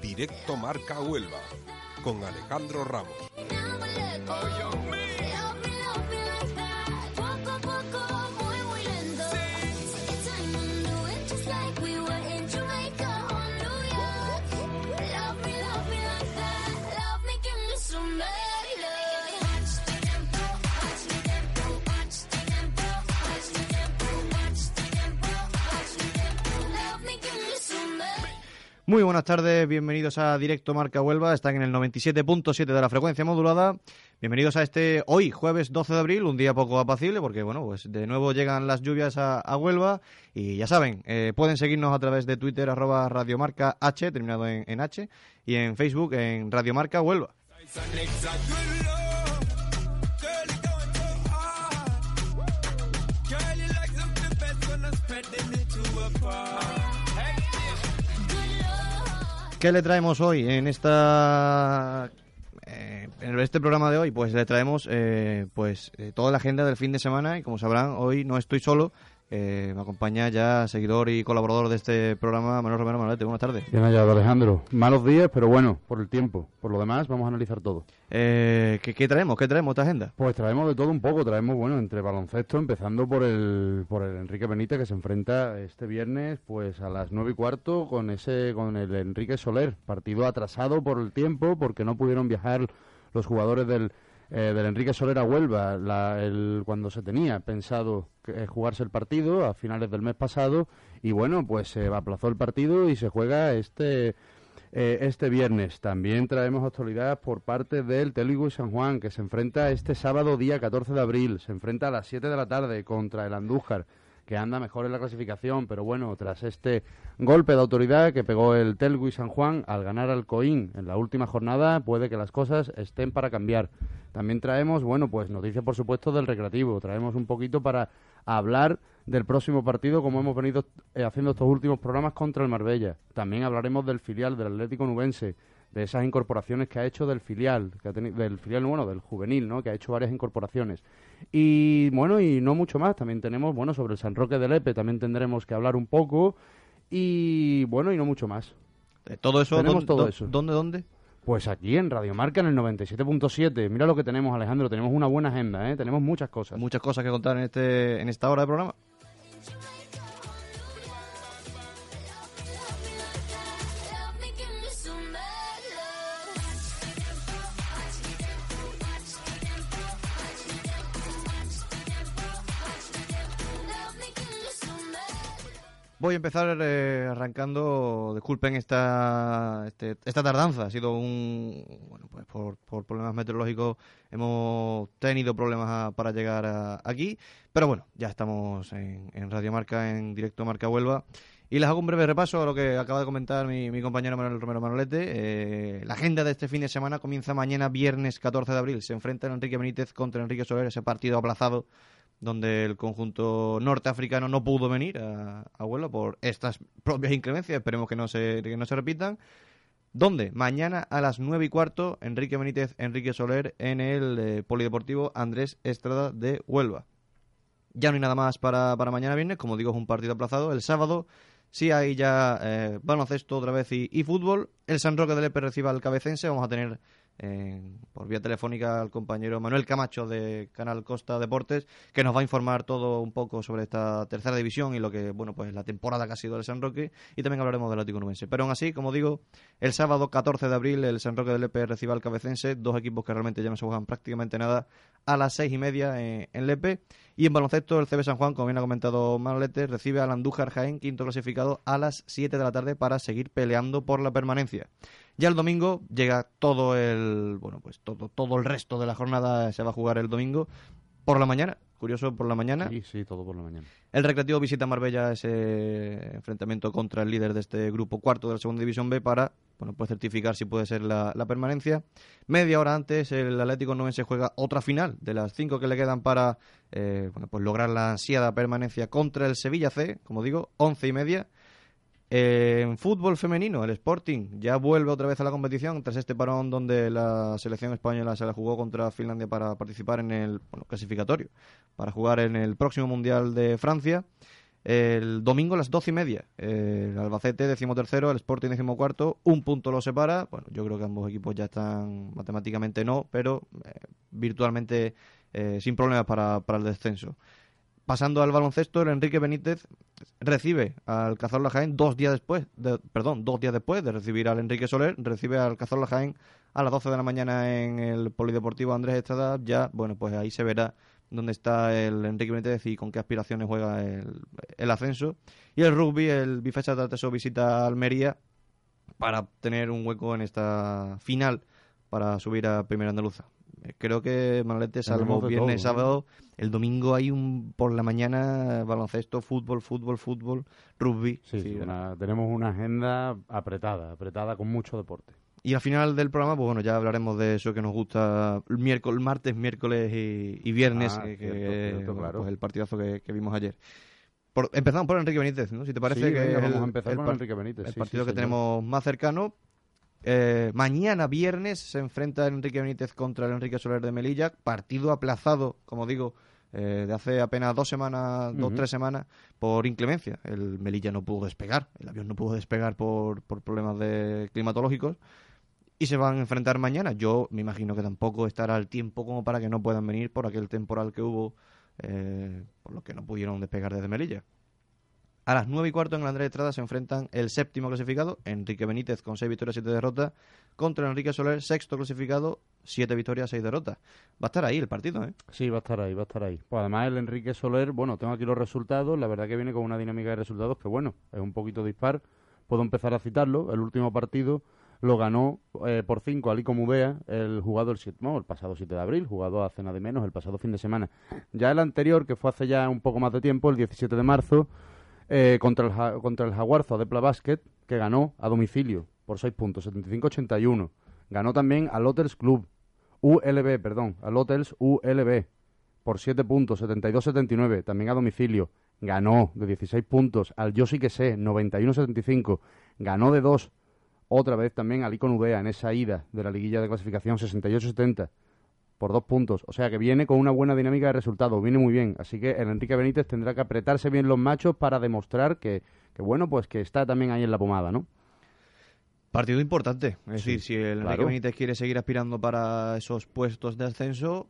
Directo Marca Huelva con Alejandro Ramos. Muy buenas tardes, bienvenidos a Directo Marca Huelva, están en el 97.7 de la frecuencia modulada. Bienvenidos a este hoy, jueves 12 de abril, un día poco apacible porque, bueno, pues de nuevo llegan las lluvias a, Huelva y ya saben, eh, pueden seguirnos a través de Twitter, arroba Radiomarca H, terminado en, en H, y en Facebook en Radiomarca Huelva. ¿Qué le traemos hoy en esta eh, en este programa de hoy? Pues le traemos eh, pues eh, toda la agenda del fin de semana y como sabrán hoy no estoy solo, eh, me acompaña ya seguidor y colaborador de este programa, Manuel Romero Manolete. Buenas tardes. Bien hallado, Alejandro. Malos días, pero bueno, por el tiempo. Por lo demás, vamos a analizar todo. Eh, ¿qué, traemos? ¿Qué traemos esta agenda? Pues traemos de todo un poco. Traemos, bueno, entre baloncesto, empezando por el, por el Enrique Benítez, que se enfrenta este viernes pues a las nueve y cuarto con, ese, con el Enrique Soler. Partido atrasado por el tiempo, porque no pudieron viajar los jugadores del eh, del Enrique Solera Huelva el, cuando se tenía pensado eh, jugarse el partido a finales del mes pasado y bueno pues se aplazó el partido y se juega este eh, este viernes. También traemos actualidad por parte del Telugu San Juan que se enfrenta este sábado día 14 de abril. Se enfrenta a las 7 de la tarde contra el Andújar que anda mejor en la clasificación, pero bueno, tras este golpe de autoridad que pegó el Telgu y San Juan al ganar al Coín en la última jornada, puede que las cosas estén para cambiar. También traemos, bueno, pues noticias por supuesto del recreativo, traemos un poquito para hablar del próximo partido como hemos venido eh, haciendo estos últimos programas contra el Marbella. También hablaremos del filial del Atlético Nubense de esas incorporaciones que ha hecho del filial, que ha del filial, bueno, del juvenil, ¿no? Que ha hecho varias incorporaciones. Y bueno, y no mucho más. También tenemos, bueno, sobre el San Roque del Epe también tendremos que hablar un poco. Y bueno, y no mucho más. todo eso, tenemos todo eso. ¿Dónde, dónde? Pues aquí en Radio Marca en el 97.7. Mira lo que tenemos, Alejandro. Tenemos una buena agenda, ¿eh? Tenemos muchas cosas. Muchas cosas que contar en, este, en esta hora de programa. Voy a empezar eh, arrancando, disculpen esta, este, esta tardanza, ha sido un, bueno, pues por, por problemas meteorológicos hemos tenido problemas para llegar aquí, pero bueno, ya estamos en, Radio Marca, en directo Marca Huelva, y les hago un breve repaso a lo que acaba de comentar mi, compañero Manuel Romero Manolete. Eh, la agenda de este fin de semana comienza mañana, viernes 14 de abril, se enfrenta Enrique Benítez contra Enrique Soler, ese partido aplazado donde el conjunto norteafricano no pudo venir a, a por estas propias inclemencias, esperemos que no se, que no se repitan. ¿Dónde? Mañana a las nueve y cuarto, Enrique Benítez, Enrique Soler en el eh, Polideportivo Andrés Estrada de Huelva. Ya no hay nada más para, para, mañana viernes, como digo, es un partido aplazado. El sábado sí hay ya eh, baloncesto otra vez y, y, fútbol. El San Roque del Epe recibe al Cabecense. Vamos a tener por vía telefónica al compañero Manuel Camacho de Canal Costa Deportes, que nos va a informar todo un poco sobre esta tercera división y lo que, bueno, pues la temporada que ha sido el San Roque, y también hablaremos del Atlético Nubense. Pero aún así, como digo, el sábado 14 de abril el San Roque del Lepe recibe al Cabecense, dos equipos que realmente ya no se juegan prácticamente nada, a las seis y media en, Lepe, y en baloncesto el CB San Juan, como bien ha comentado Manolete, recibe al Andújar Jaén, quinto clasificado, a las 7 de la tarde para seguir peleando por la permanencia. Ya el domingo llega todo el, bueno, pues todo, todo el resto de la jornada se va a jugar el domingo por la mañana. Curioso, por la mañana. Sí, sí, todo por la mañana. El Recreativo visita Marbella ese enfrentamiento contra el líder de este grupo cuarto de la Segunda División B para bueno, pues certificar si puede ser la, permanencia. Media hora antes, el Atlético se juega otra final de las cinco que le quedan para eh, bueno, pues lograr la ansiada permanencia contra el Sevilla C, como digo, once y media en fútbol femenino, el Sporting ya vuelve otra vez a la competición tras este parón donde la selección española se la jugó contra Finlandia para participar en el clasificatorio, para jugar en el próximo Mundial de Francia. El domingo a las doce y media, el Albacete decimotercero, el Sporting decimocuarto, un punto lo separa. Bueno, yo creo que ambos equipos ya están matemáticamente no, pero eh, virtualmente eh, sin problemas para, para el descenso. Pasando al baloncesto, el Enrique Benítez recibe al Cazorla Jaén dos días después, de, perdón, dos días después de recibir al Enrique Soler, recibe al Cazorla Jaén a las 12 de la mañana en el Polideportivo Andrés Estrada. Ya, bueno, pues ahí se verá dónde está el Enrique Benítez y con qué aspiraciones juega el, ascenso. Y el rugby, el Bifesa Tateso visita Almería para tener un hueco en esta final para subir a Primera Andaluza. Creo que Manolete, salvo viernes, sábado, el domingo hay un por la mañana baloncesto, fútbol, fútbol, fútbol, rugby. Sí, tenemos una agenda apretada, apretada con mucho deporte. Y al final del programa, pues bueno, ya hablaremos de eso que nos gusta el miércoles, martes, miércoles y, viernes, ah, que, pues el partidazo que, vimos ayer. empezamos por Enrique Benítez, ¿no? Si te parece que vamos a empezar con Enrique Benítez. El partido que tenemos más cercano, eh, mañana viernes se enfrenta Enrique Benítez contra el Enrique Soler de Melilla, partido aplazado, como digo, eh, de hace apenas dos semanas, dos, tres semanas, por inclemencia. El Melilla no pudo despegar, el avión no pudo despegar por, por problemas de climatológicos y se van a enfrentar mañana. Yo me imagino que tampoco estará el tiempo como para que no puedan venir por aquel temporal que hubo, eh, por lo que no pudieron despegar desde Melilla. A las 9 y cuarto en el Andrés Estrada se enfrentan el séptimo clasificado, Enrique Benítez, con 6 victorias y 7 derrotas, contra Enrique Soler, sexto clasificado, 7 victorias, 6 derrotas. Va a estar ahí el partido, ¿eh? Sí, va a estar ahí, va a estar ahí. Pues además el Enrique Soler, bueno, tengo aquí los resultados, la verdad que viene con una dinámica de resultados que, bueno, es un poquito dispar. Puedo empezar a citarlo. El último partido lo ganó eh, por 5 Ali Comudea, el jugado el, el pasado 7 de abril, jugado a cena de menos el pasado fin de semana. Ya el anterior, que fue hace ya un poco más de tiempo, el 17 de marzo, eh, contra, el, contra el Jaguarzo de Pla Basket, que ganó a domicilio por 6 puntos, 75-81. Ganó también al Hotels Club, ULB, perdón, al Hotels ULB, por 7 puntos, 72-79, también a domicilio. Ganó de 16 puntos al Yo sí que sé, 91-75. Ganó de 2, otra vez también al Icon Udea en esa ida de la liguilla de clasificación, 68-70 por dos puntos. O sea que viene con una buena dinámica de resultados, viene muy bien. Así que el Enrique Benítez tendrá que apretarse bien los machos para demostrar que, que bueno, pues que está también ahí en la pomada, ¿no? Partido importante. Es decir, si el Enrique Benítez quiere seguir aspirando para esos puestos de ascenso,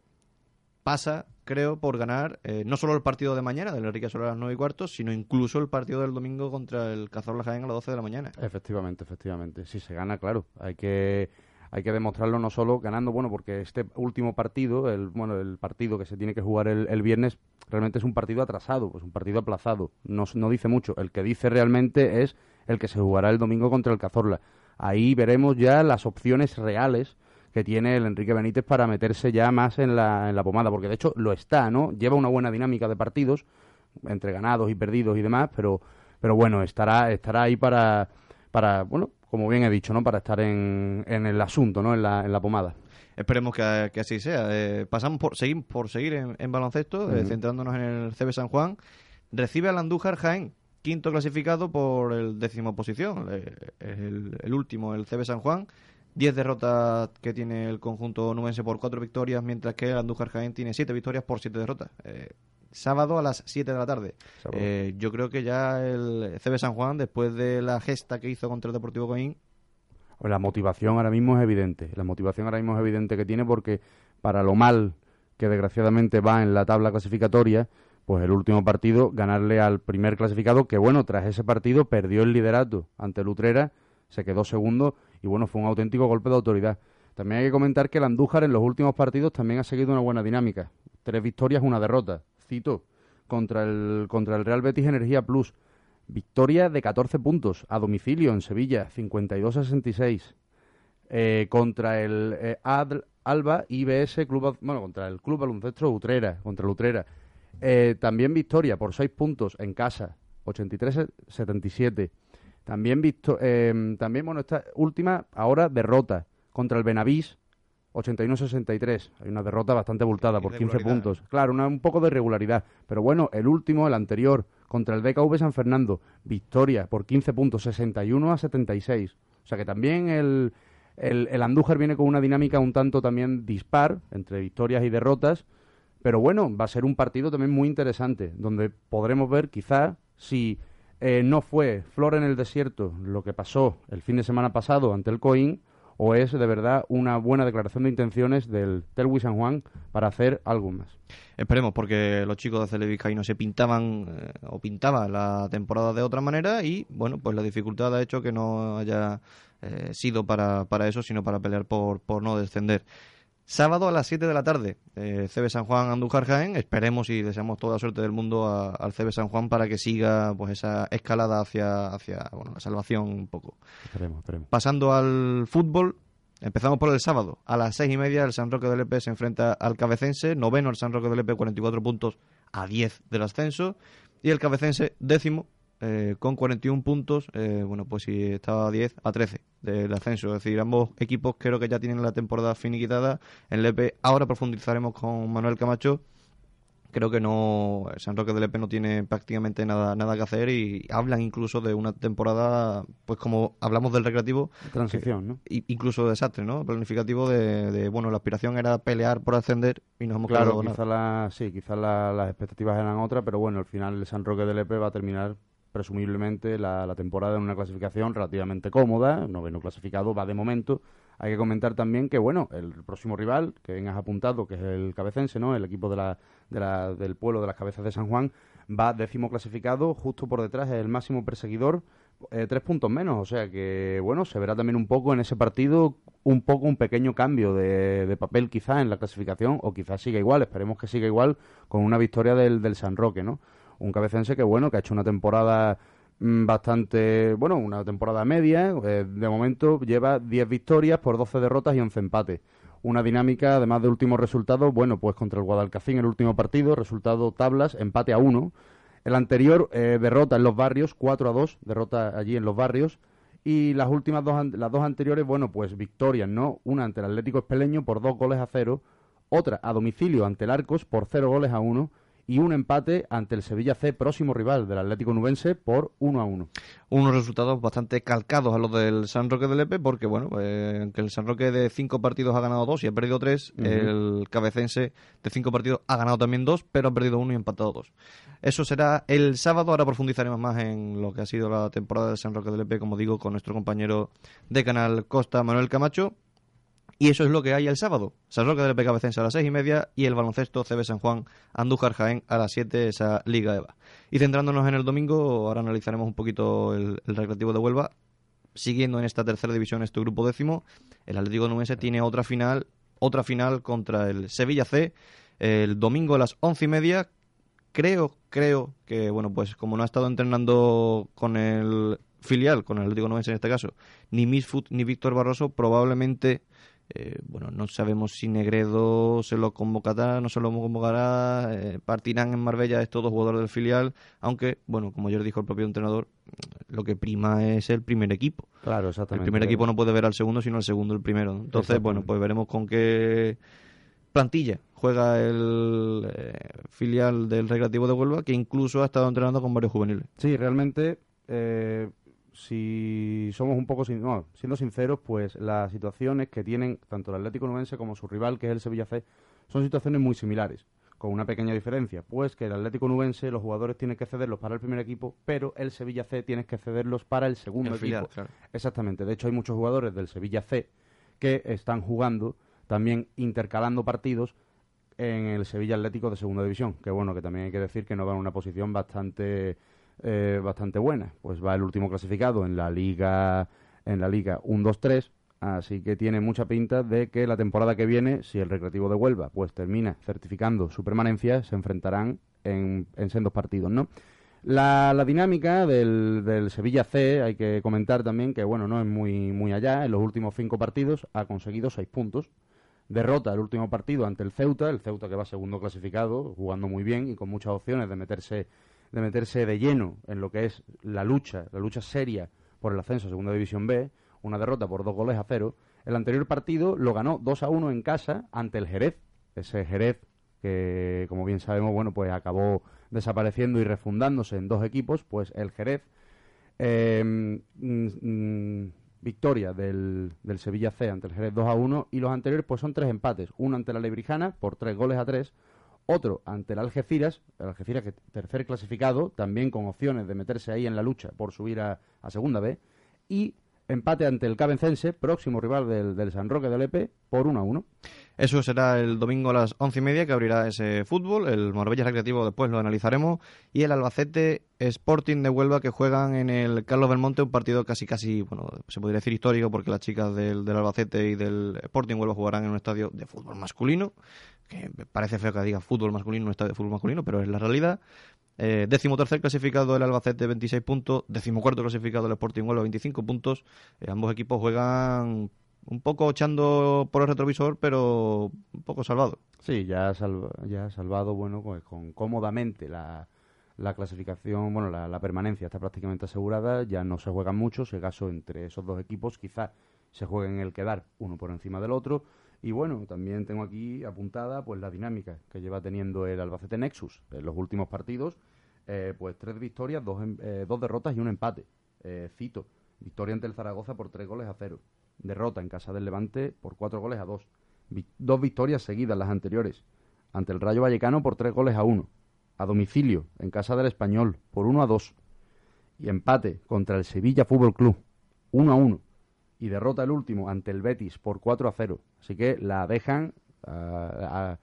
pasa, creo, por ganar eh, no solo el partido de mañana del Enrique Soler a las 9 y cuarto, sino incluso el partido del domingo contra el Cazorla Jaén a las 12 de la mañana. Efectivamente, efectivamente. Si se gana, claro. Hay que hay que demostrarlo no solo ganando, bueno, porque este último partido, el, bueno, el partido que se tiene que jugar el, viernes, realmente es un partido atrasado, pues un partido aplazado. No, no dice mucho. El que dice realmente es el que se jugará el domingo contra el Cazorla. Ahí veremos ya las opciones reales que tiene el Enrique Benítez para meterse ya más en la, en la pomada, porque de hecho lo está, ¿no? Lleva una buena dinámica de partidos, entre ganados y perdidos y demás, pero, pero bueno, estará, estará ahí para, para, bueno, como bien he dicho, ¿no? Para estar en, en el asunto, ¿no? En la, en la pomada. Esperemos que, así sea. Eh, pasamos por seguir, por seguir en, baloncesto, eh, centrándonos en el CB San Juan. Recibe al Andújar Jaén, quinto clasificado por el décimo posición. Eh, el, el, último, el CB San Juan. Diez derrotas que tiene el conjunto nubense por cuatro victorias, mientras que el Andújar Jaén tiene siete victorias por siete derrotas sábado a las 7 de la tarde. Eh, yo creo que ya el CB San Juan, después de la gesta que hizo contra el Deportivo Coín... La motivación ahora mismo es evidente. La motivación ahora mismo es evidente que tiene porque para lo mal que desgraciadamente va en la tabla clasificatoria, pues el último partido, ganarle al primer clasificado, que bueno, tras ese partido perdió el liderato ante Lutrera, se quedó segundo y bueno, fue un auténtico golpe de autoridad. También hay que comentar que el Andújar en los últimos partidos también ha seguido una buena dinámica. Tres victorias, una derrota cito, contra el, contra el Real Betis Energía Plus. Victoria de 14 puntos a domicilio en Sevilla, 52-66. Eh, contra el eh, Alba IBS Club, bueno, contra el Club Baloncesto Utrera, contra el Utrera. Eh, también victoria por 6 puntos en casa, 83-77. También, visto, también, bueno, esta última ahora derrota contra el Benavís 81-63. Hay una derrota bastante abultada por 15 puntos. Claro, una, un poco de irregularidad. Pero bueno, el último, el anterior, contra el DKV San Fernando, victoria por 15 puntos, 61 a 76. O sea que también el, el, el Andújar viene con una dinámica un tanto también dispar entre victorias y derrotas. Pero bueno, va a ser un partido también muy interesante, donde podremos ver quizá si eh, no fue flor en el desierto lo que pasó el fin de semana pasado ante el Coín o es de verdad una buena declaración de intenciones del Telwi San Juan para hacer algo más. Esperemos, porque los chicos de Cele no se pintaban eh, o pintaban la temporada de otra manera y, bueno, pues la dificultad ha hecho que no haya eh, sido para, para eso, sino para pelear por, por no descender. Sábado a las 7 de la tarde, eh, CB San Juan Andújar Jaén. Esperemos y deseamos toda la suerte del mundo al CB San Juan para que siga pues esa escalada hacia, hacia bueno, la salvación un poco. Esperemos, esperemos. Pasando al fútbol, empezamos por el sábado. A las seis y media el San Roque del Lepe se enfrenta al Cabecense. Noveno el San Roque del Lepe, 44 puntos a 10 del ascenso. Y el Cabecense décimo eh, con 41 puntos, eh, bueno, pues si estaba a 10, a 13 del ascenso. Es decir, ambos equipos creo que ya tienen la temporada finiquitada. En Lepe ahora profundizaremos con Manuel Camacho. Creo que no, San Roque de Lepe no tiene prácticamente nada, nada que hacer y hablan incluso de una temporada, pues como hablamos del recreativo. Transición, ¿no? Incluso desastre, ¿no? Planificativo de, bueno, la aspiración era pelear por ascender y nos hemos claro, quizás la, sí, quizás las expectativas eran otras, pero bueno, al final el San Roque de Lepe va a terminar presumiblemente la, temporada en una clasificación relativamente cómoda, noveno clasificado va de momento. Hay que comentar también que, bueno, el próximo rival, que has apuntado, que es el Cabecense, ¿no? El equipo de la, de la, del pueblo de las cabezas de San Juan, va décimo clasificado, justo por detrás es el máximo perseguidor, eh, tres puntos menos. O sea que, bueno, se verá también un poco en ese partido, un poco un pequeño cambio de, de papel quizá en la clasificación, o quizás siga igual, esperemos que siga igual con una victoria del, del San Roque, ¿no? Un cabecense que bueno, que ha hecho una temporada mm, bastante, bueno, una temporada media, eh, de momento lleva 10 victorias por 12 derrotas y 11 empates. Una dinámica, además de últimos resultados, bueno, pues contra el Guadalcacín el último partido, resultado tablas, empate a 1. El anterior, eh, derrota en los barrios, 4 a 2, derrota allí en los barrios. Y las últimas dos, las dos anteriores, bueno, pues victorias, ¿no? Una ante el Atlético Espeleño por 2 goles a 0, otra a domicilio ante el Arcos por 0 goles a 1 y un empate ante el Sevilla C, próximo rival del Atlético Nubense, por 1 a 1. Unos resultados bastante calcados a los del San Roque de Lepe, porque, bueno, eh, aunque el San Roque de cinco partidos ha ganado dos y ha perdido tres, el Cabecense de cinco partidos ha ganado también dos, pero ha perdido uno y empatado dos. Eso será el sábado. Ahora profundizaremos más en lo que ha sido la temporada del San Roque de Lepe, como digo, con nuestro compañero de Canal Costa, Manuel Camacho. Y eso es lo que hay el sábado. San Roque del Becabecense a las seis y media y el baloncesto CB San Juan Andújar Jaén a las siete, esa Liga EVA. Y centrándonos en el domingo, ahora analizaremos un poquito el, recreativo de Huelva. Siguiendo en esta tercera división, este grupo décimo, el Atlético Nubense tiene otra final, otra final contra el Sevilla C el domingo a las once y media. Creo, creo que, bueno, pues como no ha estado entrenando con el filial, con el Atlético Nubense en este caso, ni Misfoot ni Víctor Barroso, probablemente eh, bueno, no sabemos si Negredo se lo convocará, no se lo convocará, eh, partirán en Marbella estos dos jugadores del filial, aunque, bueno, como ayer dijo el propio entrenador, lo que prima es el primer equipo. Claro, exactamente. El primer equipo no puede ver al segundo, sino al segundo el primero. Entonces, bueno, pues veremos con qué plantilla juega el eh, filial del Recreativo de Huelva, que incluso ha estado entrenando con varios juveniles. Sí, realmente si somos un poco siendo sinceros, pues las situaciones que tienen tanto el Atlético Nubense como su rival, que es el Sevilla C, son situaciones muy similares, con una pequeña diferencia, pues que el Atlético Nubense los jugadores tienen que cederlos para el primer equipo, pero el Sevilla C tiene que cederlos para el segundo equipo. Exactamente, de hecho hay muchos jugadores del Sevilla C que están jugando también intercalando partidos en el Sevilla Atlético de Segunda División, que bueno, que también hay que decir que no va en una posición bastante eh, bastante buena. Pues va el último clasificado en la Liga en la Liga 1-2-3, así que tiene mucha pinta de que la temporada que viene, si el Recreativo de Huelva pues termina certificando su permanencia, se enfrentarán en, en sendos partidos, ¿no? La, la dinámica del, del, Sevilla C, hay que comentar también que, bueno, no es muy, muy allá. En los últimos cinco partidos ha conseguido seis puntos. Derrota el último partido ante el Ceuta, el Ceuta que va segundo clasificado, jugando muy bien y con muchas opciones de meterse de meterse de lleno en lo que es la lucha, la lucha seria por el ascenso a Segunda División B, una derrota por dos goles a cero. El anterior partido lo ganó 2 a 1 en casa ante el Jerez, ese Jerez que, como bien sabemos, bueno, pues acabó desapareciendo y refundándose en dos equipos, pues el Jerez, mm, victoria del, del, Sevilla C ante el Jerez 2 a 1 y los anteriores pues son tres empates, uno ante la Lebrijana por tres goles a tres, otro ante el Algeciras, el Algeciras que tercer clasificado, también con opciones de meterse ahí en la lucha por subir a, a segunda B, y empate ante el Cabencense, próximo rival del, del San Roque del EP, por 1 a 1. Eso será el domingo a las once y media que abrirá ese fútbol. El Marbella Recreativo después lo analizaremos. Y el Albacete Sporting de Huelva que juegan en el Carlos Belmonte, un partido casi, casi, bueno, se podría decir histórico porque las chicas del, del Albacete y del Sporting Huelva jugarán en un estadio de fútbol masculino. Que parece feo que diga fútbol masculino, un estadio de fútbol masculino, pero es la realidad. Eh, décimo tercer clasificado el Albacete 26 puntos, décimo cuarto clasificado el Sporting Huelva 25 puntos. Eh, ambos equipos juegan un poco echando por el retrovisor, pero un poco salvado. Sí, ya ha ya salvado, bueno, pues con cómodamente la, la clasificación, bueno, la, permanencia está prácticamente asegurada, ya no se juegan mucho, si acaso entre esos dos equipos quizás se jueguen el quedar uno por encima del otro. Y bueno, también tengo aquí apuntada pues la dinámica que lleva teniendo el Albacete Nexus en los últimos partidos, eh, pues tres victorias, dos, eh, dos derrotas y un empate. Eh, cito, victoria ante el Zaragoza por tres goles a cero derrota en casa del Levante por cuatro goles a dos. Dos victorias seguidas las anteriores. Ante el Rayo Vallecano por tres goles a uno. A domicilio, en casa del Español, por uno a dos. Y empate contra el Sevilla Fútbol Club, uno a uno. Y derrota el último ante el Betis por 4 a 0. Así que la dejan, a,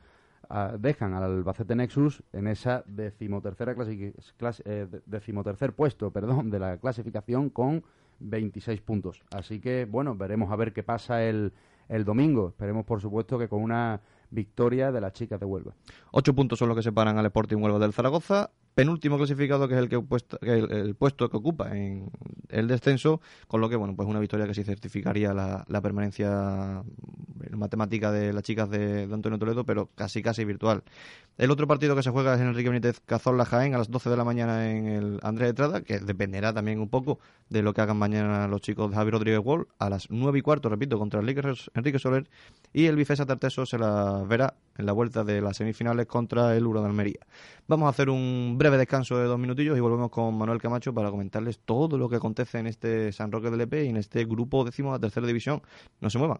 a, dejan al Albacete Nexus en esa decimotercera clase, clase, eh, decimotercer puesto perdón, de la clasificación con 26 puntos. Así que, bueno, veremos a ver qué pasa el, el domingo. Esperemos, por supuesto, que con una victoria de las chicas de Huelva. Ocho puntos son los que separan al Sporting Huelva del Zaragoza. Penúltimo clasificado, que es el, que puesto, el, el, puesto que ocupa en el descenso, con lo que, bueno, pues una victoria que sí certificaría la, permanencia matemática de las chicas de, de, Antonio Toledo, pero casi, casi virtual. El otro partido que se juega es en Enrique Benítez Cazorla Jaén a las 12 de la mañana en el Andrés de Trada, que dependerá también un poco de lo que hagan mañana los chicos de Javi Rodríguez Wall, a las 9 y cuarto, repito, contra el Enrique Soler, y el Vicesa Tarteso se la verá en la vuelta de las semifinales contra el Uro de Almería. Vamos a hacer un breve descanso de dos minutillos y volvemos con Manuel Camacho para comentarles todo lo que acontece en este San Roque del EP y en este grupo décimo de tercera división. No se muevan.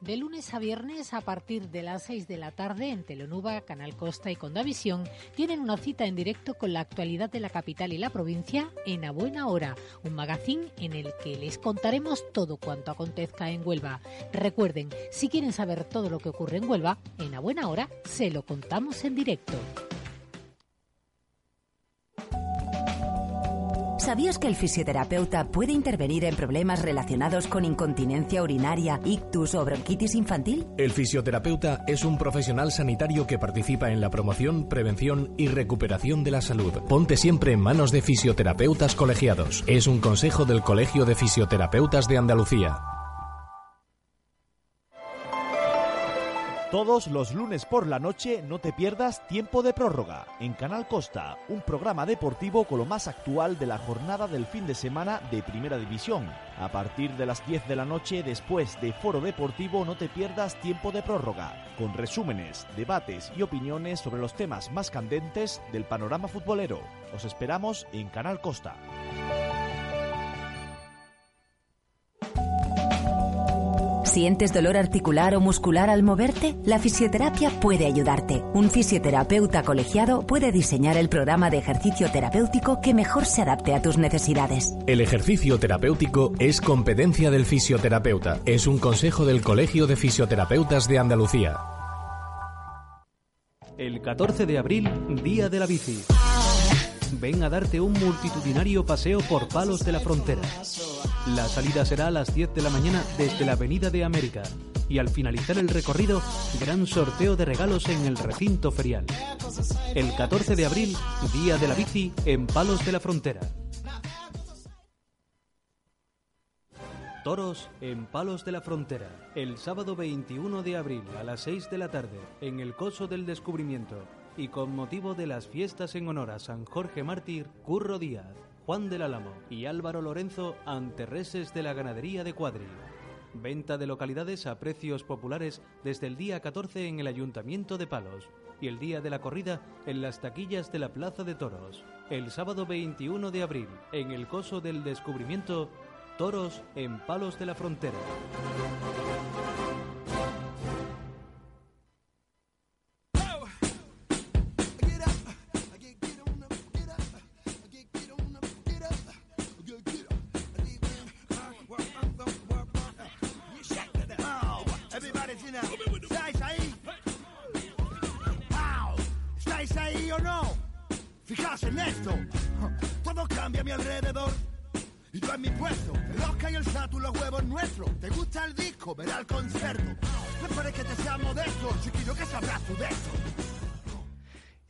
De lunes a viernes a partir de las 6 de la tarde en Telenuba, Canal Costa y Condavisión tienen una cita en directo con la actualidad de la capital y la provincia en A Buena Hora, un magazín en el que les contaremos todo cuanto acontezca en Huelva. Recuerden, si quieren saber todo lo que ocurre en Huelva, en A Buena Hora se lo contamos en directo. ¿Sabías que el fisioterapeuta puede intervenir en problemas relacionados con incontinencia urinaria, ictus o bronquitis infantil? El fisioterapeuta es un profesional sanitario que participa en la promoción, prevención y recuperación de la salud. Ponte siempre en manos de fisioterapeutas colegiados. Es un consejo del Colegio de Fisioterapeutas de Andalucía. Todos los lunes por la noche no te pierdas Tiempo de Prórroga en Canal Costa, un programa deportivo con lo más actual de la jornada del fin de semana de Primera División. A partir de las 10 de la noche, después de Foro Deportivo, no te pierdas Tiempo de Prórroga, con resúmenes, debates y opiniones sobre los temas más candentes del panorama futbolero. Os esperamos en Canal Costa. ¿Sientes dolor articular o muscular al moverte? La fisioterapia puede ayudarte. Un fisioterapeuta colegiado puede diseñar el programa de ejercicio terapéutico que mejor se adapte a tus necesidades. El ejercicio terapéutico es competencia del fisioterapeuta. Es un consejo del Colegio de Fisioterapeutas de Andalucía. El 14 de abril, Día de la Bici. Ven a darte un multitudinario paseo por Palos de la Frontera. La salida será a las 10 de la mañana desde la Avenida de América y al finalizar el recorrido, gran sorteo de regalos en el recinto ferial. El 14 de abril, Día de la Bici en Palos de la Frontera. Toros en Palos de la Frontera. El sábado 21 de abril a las 6 de la tarde en el Coso del Descubrimiento. Y con motivo de las fiestas en honor a San Jorge Mártir, Curro Díaz, Juan del Álamo y Álvaro Lorenzo ante reses de la ganadería de Cuadri. Venta de localidades a precios populares desde el día 14 en el Ayuntamiento de Palos y el día de la corrida en las taquillas de la Plaza de Toros. El sábado 21 de abril, en el Coso del Descubrimiento, Toros en Palos de la Frontera.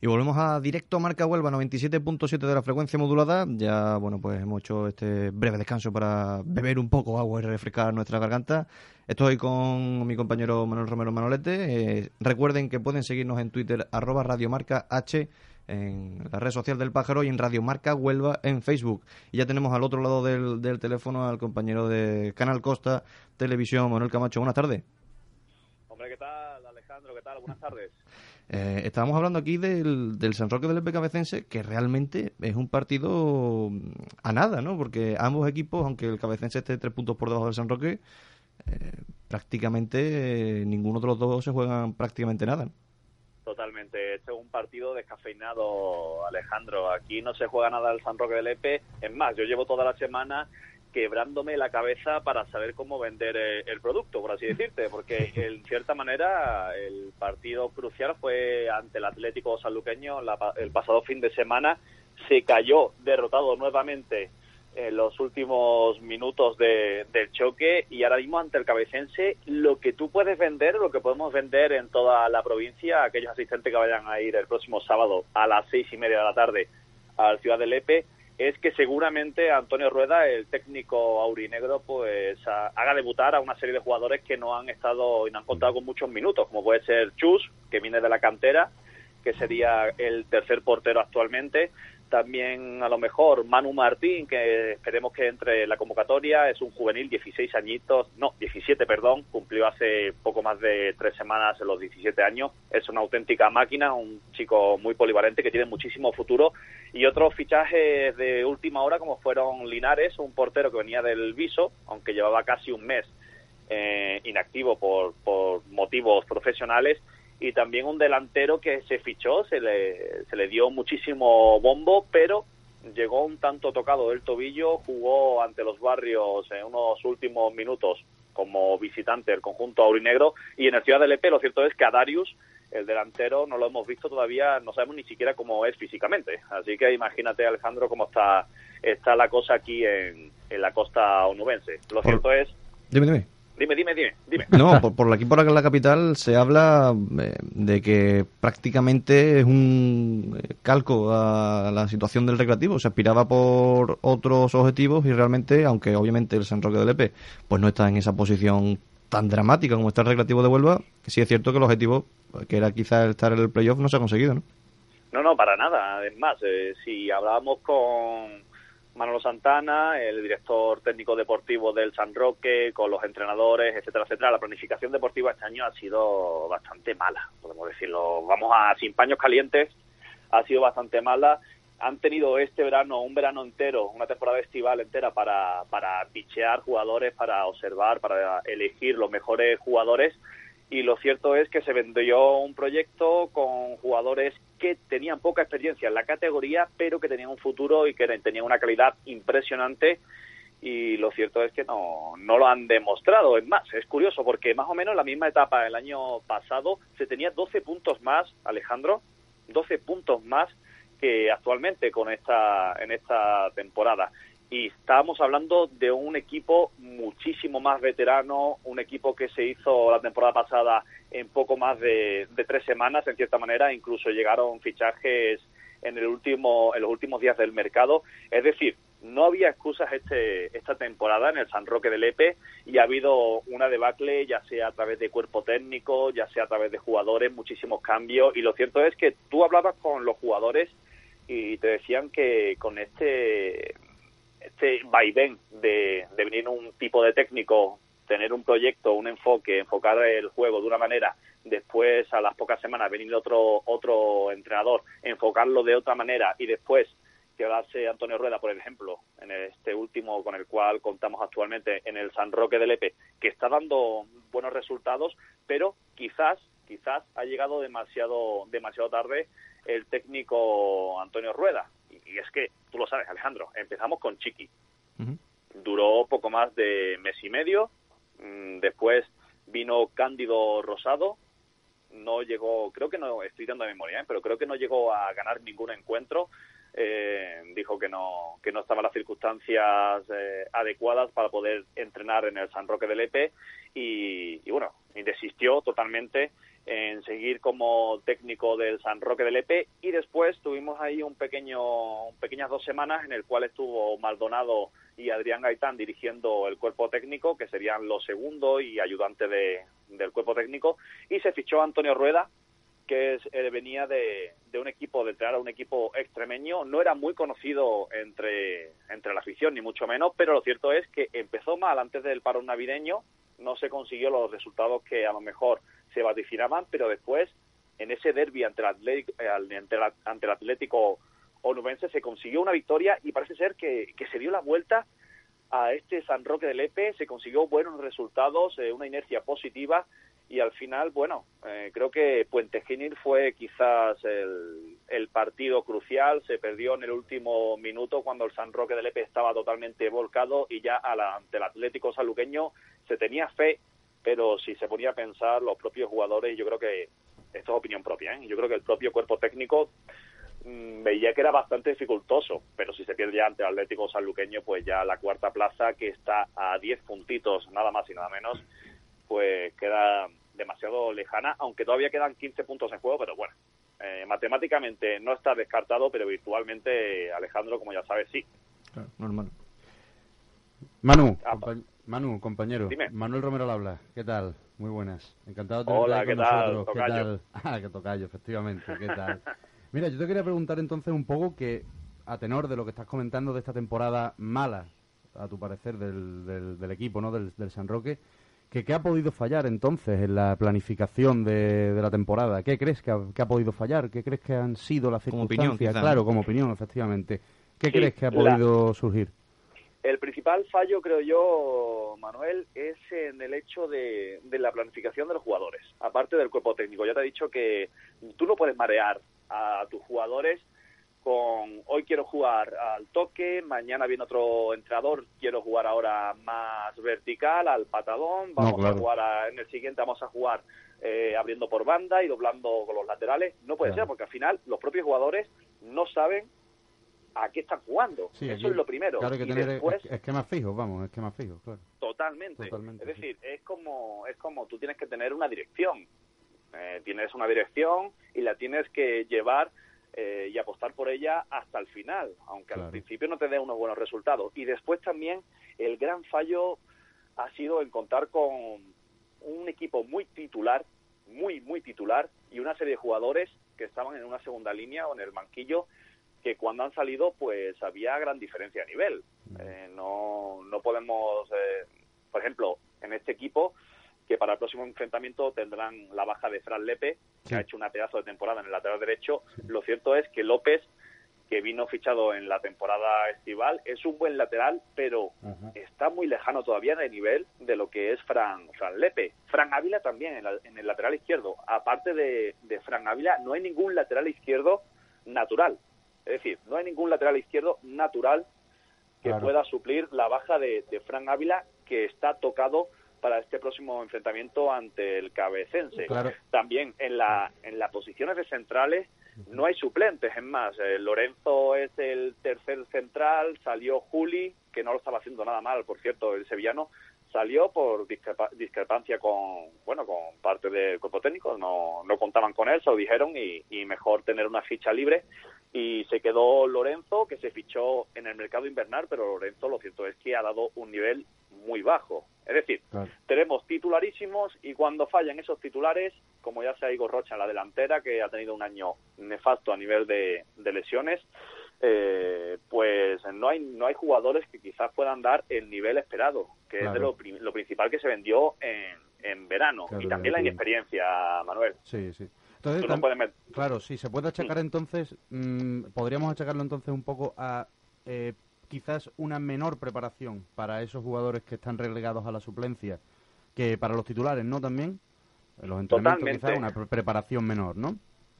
Y volvemos a directo Marca Huelva 97.7 de la frecuencia modulada. Ya, bueno, pues hemos hecho este breve descanso para beber un poco agua y refrescar nuestra garganta. Estoy con mi compañero Manuel Romero Manolete. Eh, recuerden que pueden seguirnos en Twitter, arroba Radiomarca H, en la red social del pájaro y en Radiomarca Huelva en Facebook. Y ya tenemos al otro lado del, del teléfono al compañero de Canal Costa Televisión, Manuel Camacho. Buenas tardes. Hombre, ¿qué tal, Alejandro? ¿Qué tal? Buenas tardes. Eh, estábamos hablando aquí del, del San Roque del Epe Cabecense, que realmente es un partido mm, a nada, ¿no? Porque ambos equipos, aunque el Cabecense esté tres puntos por debajo del San Roque, eh, prácticamente eh, ninguno de los dos se juegan prácticamente nada. ¿no? Totalmente. Este es un partido descafeinado, Alejandro. Aquí no se juega nada el San Roque del Epe. Es más, yo llevo toda la semana quebrándome la cabeza para saber cómo vender eh, el producto, por así decirte, porque en cierta manera el partido crucial fue ante el Atlético Sanluqueño el pasado fin de semana, se cayó derrotado nuevamente en los últimos minutos de- del choque y ahora mismo ante el cabecense lo que tú puedes vender, lo que podemos vender en toda la provincia, aquellos asistentes que vayan a ir el próximo sábado a las seis y media de la tarde al Ciudad del Epe, es que seguramente Antonio Rueda, el técnico aurinegro, pues haga debutar a una serie de jugadores que no han estado y no han contado con muchos minutos, como puede ser Chus, que viene de la cantera, que sería el tercer portero actualmente. También a lo mejor Manu Martín, que esperemos que entre en la convocatoria, es un juvenil, 16 añitos, no, 17, perdón, cumplió hace poco más de tres semanas los 17 años. Es una auténtica máquina, un chico muy polivalente que tiene muchísimo futuro. Y otros fichajes de última hora, como fueron Linares, un portero que venía del Viso, aunque llevaba casi un mes eh, inactivo por, por motivos profesionales y también un delantero que se fichó, se le, se le dio muchísimo bombo, pero llegó un tanto tocado del tobillo, jugó ante los barrios en unos últimos minutos como visitante del conjunto aurinegro y en el Ciudad del Epe lo cierto es que a Darius, el delantero, no lo hemos visto todavía, no sabemos ni siquiera cómo es físicamente. Así que imagínate, Alejandro, cómo está, está la cosa aquí en, en la costa onubense. Lo cierto es... Dime, dime. Dime, dime, dime, dime. No, por, por aquí, por acá en la capital, se habla eh, de que prácticamente es un eh, calco a la situación del recreativo. Se aspiraba por otros objetivos y realmente, aunque obviamente el San Roque del Epe pues no está en esa posición tan dramática como está el recreativo de Huelva, sí es cierto que el objetivo, que era quizá el estar en el playoff, no se ha conseguido, ¿no? No, no, para nada. Es más, eh, si hablábamos con Manolo Santana, el director técnico deportivo del San Roque, con los entrenadores, etcétera, etcétera, la planificación deportiva este año ha sido bastante mala, podemos decirlo. Vamos a sin paños calientes, ha sido bastante mala. Han tenido este verano, un verano entero, una temporada estival entera para, para pichear jugadores, para observar, para elegir los mejores jugadores y lo cierto es que se vendió un proyecto con jugadores que tenían poca experiencia en la categoría, pero que tenían un futuro y que tenían una calidad impresionante y lo cierto es que no, no lo han demostrado. Es más, es curioso porque más o menos en la misma etapa del año pasado se tenía 12 puntos más, Alejandro, 12 puntos más que actualmente con esta en esta temporada y estábamos hablando de un equipo muchísimo más veterano, un equipo que se hizo la temporada pasada en poco más de, tres semanas, en cierta manera, incluso llegaron fichajes en el último, en los últimos días del mercado. Es decir, no había excusas este, esta temporada en el San Roque del Lepe y ha habido una debacle, ya sea a través de cuerpo técnico, ya sea a través de jugadores, muchísimos cambios. Y lo cierto es que tú hablabas con los jugadores y te decían que con este, este vaivén de, de venir un tipo de técnico, tener un proyecto, un enfoque, enfocar el juego de una manera, después a las pocas semanas venir otro, otro entrenador, enfocarlo de otra manera y después que hace Antonio Rueda, por ejemplo, en este último con el cual contamos actualmente en el San Roque del Epe, que está dando buenos resultados, pero quizás, quizás ha llegado demasiado, demasiado tarde el técnico Antonio Rueda. Y, es que, tú lo sabes, Alejandro, empezamos con Chiqui. Duró poco más de mes y medio. Mm, después vino Cándido Rosado. No llegó, creo que no, estoy dando memoria, ¿eh? pero creo que no llegó a ganar ningún encuentro eh, dijo que no, que no estaban las circunstancias eh, adecuadas para poder entrenar en el San Roque del Epe y, y, bueno, y desistió totalmente en seguir como técnico del San Roque del Epe y después tuvimos ahí un pequeño, pequeñas dos semanas en el cual estuvo Maldonado y Adrián Gaitán dirigiendo el cuerpo técnico, que serían los segundos y ayudantes de, del cuerpo técnico, y se fichó Antonio Rueda, que eh, venía de, un equipo, de entrenar a un equipo extremeño, no era muy conocido entre, entre la afición, ni mucho menos, pero lo cierto es que empezó mal antes del paro navideño, no se consiguió los resultados que a lo mejor se vaticinaban, pero después, en ese derby ante el, Atlético, eh, ante, ante el Atlético onubense, se consiguió una victoria y parece ser que, que se dio la vuelta a este San Roque del Epe, se consiguió buenos resultados, eh, una inercia positiva y al final, bueno, eh, creo que Puente Genil fue quizás el, el, partido crucial, se perdió en el último minuto cuando el San Roque del Epe estaba totalmente volcado y ya ante el Atlético saluqueño se tenía fe, pero si se ponía a pensar los propios jugadores, yo creo que, esto es opinión propia, ¿eh? yo creo que el propio cuerpo técnico mmm, veía que era bastante dificultoso, pero si se pierde ya ante el Atlético saluqueño, pues ya la cuarta plaza que está a 10 puntitos, nada más y nada menos, pues queda demasiado lejana, aunque todavía quedan 15 puntos en juego, pero bueno, eh, matemáticamente no está descartado, pero virtualmente, Alejandro, como ya sabes, sí. normal. Manu, ah, Manu, compañero. Manuel Romero al habla. ¿Qué tal? Muy buenas. Encantado de tenerte Hola, ¿qué con tal? nosotros. ¿Qué tal? Ah, que tocayo, efectivamente. ¿Qué tal? Mira, yo te quería preguntar entonces un poco que, a tenor de lo que estás comentando de esta temporada mala, a tu parecer, del, del, equipo, ¿no? Del, del San Roque, ¿Qué, ha podido fallar entonces en la planificación de, la temporada? ¿Qué crees que ha, podido fallar? ¿Qué crees que han sido las circunstancias? opinión, claro, como opinión, efectivamente. ¿Qué crees que ha podido surgir? El principal fallo, creo yo, Manuel, es en el hecho de, de, la planificación de los jugadores, aparte del cuerpo técnico. Ya te he dicho que tú no puedes marear a tus jugadores con hoy quiero jugar al toque, mañana viene otro entrenador, quiero jugar ahora más vertical, al patadón, vamos a jugar en el siguiente vamos a jugar eh, abriendo por banda y doblando con los laterales. No puede ser porque al final los propios jugadores no saben a qué están jugando. Eso es lo primero. Claro, que tener esquemas fijos, vamos, esquemas fijos, claro. Totalmente. es decir, es como es como tú tienes que tener una dirección. Eh, tienes una dirección y la tienes que llevar eh, y apostar por ella hasta el final, aunque al principio no te dé unos buenos resultados. Y después también el gran fallo ha sido encontrar con un equipo muy titular, muy, muy titular, y una serie de jugadores que estaban en una segunda línea o en el banquillo, que cuando han salido, pues había gran diferencia a nivel. Eh, no, no podemos, eh, por ejemplo, en este equipo que para el próximo enfrentamiento tendrán la baja de Fran Lepe, que ha hecho una pedazo de temporada en el lateral derecho. Lo cierto es que López, que vino fichado en la temporada estival, es un buen lateral, pero está muy lejano todavía de nivel de lo que es Fran, Fran Lepe. Fran Ávila también en, el lateral izquierdo. Aparte de, Fran Ávila, no hay ningún lateral izquierdo natural. Es decir, no hay ningún lateral izquierdo natural que pueda suplir la baja de, de Fran Ávila, que está tocado para este próximo enfrentamiento ante el cabecense. También en, la, en las posiciones de centrales no hay suplentes, es más, eh, Lorenzo es el tercer central, salió Juli, que no lo estaba haciendo nada mal, por cierto, el sevillano, salió por discrepancia con bueno con parte del cuerpo técnico no, no contaban con él se lo dijeron y, y, mejor tener una ficha libre y se quedó Lorenzo, que se fichó en el mercado invernal, pero Lorenzo lo cierto es que ha dado un nivel muy bajo. Es decir, tenemos titularísimos y cuando fallan esos titulares, como ya sea Igor Rocha en la delantera, que ha tenido un año nefasto a nivel de, lesiones, eh, pues no hay no hay jugadores que quizás puedan dar el nivel esperado, que es de lo, principal que se vendió en, en verano. y también la inexperiencia, Manuel. Sí, sí. Entonces, claro, sí, se puede achacar entonces, mm, podríamos achacarlo entonces un poco a eh, quizás una menor preparación para esos jugadores que están relegados a la suplencia que para los titulares, ¿no? También, los entrenamientos quizás una preparación menor, ¿no?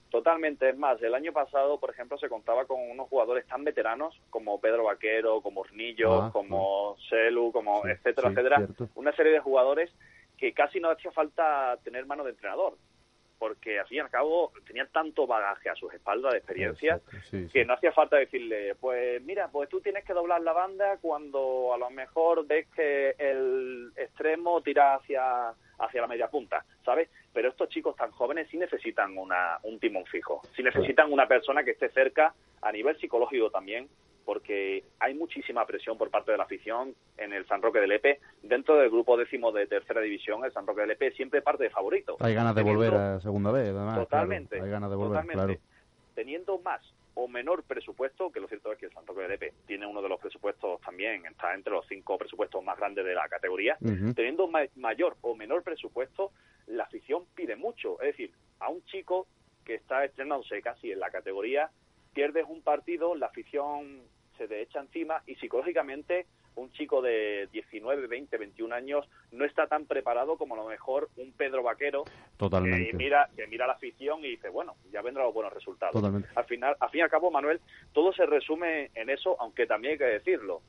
Totalmente, es más, el año pasado, por ejemplo, se contaba con unos jugadores tan veteranos como Pedro Vaquero, como Hornillo, ah, como Selu, como etcétera, etcétera, una serie de jugadores que casi no hacía falta tener mano de entrenador porque al fin y al cabo tenían tanto bagaje a sus espaldas de experiencia que no hacía falta decirle, pues mira, pues tú tienes que doblar la banda cuando a lo mejor ves que el extremo tira hacia, hacia la media punta, ¿sabes? Pero estos chicos tan jóvenes sí necesitan una, un timón fijo, sí necesitan una persona que esté cerca a nivel psicológico también porque hay muchísima presión por parte de la afición en el San Roque del Epe. Dentro del grupo décimo de tercera división, el San Roque del Epe siempre parte de favorito. Hay ganas de volver a segunda vez, además. Totalmente. Hay ganas de volver, claro. Teniendo más o menor presupuesto, que lo cierto es que el San Roque del Epe tiene uno de los presupuestos también, está entre los cinco presupuestos más grandes de la categoría, teniendo mayor o menor presupuesto, la afición pide mucho. Es decir, a un chico que está estrenándose casi en la categoría, pierdes un partido, la afición se te echa encima y psicológicamente un chico de 19, 20, 21 años no está tan preparado como a lo mejor un Pedro Vaquero Totalmente. que mira que mira la afición y dice bueno ya vendrán los buenos resultados al final al fin y al cabo Manuel todo se resume en eso aunque también hay que decirlo.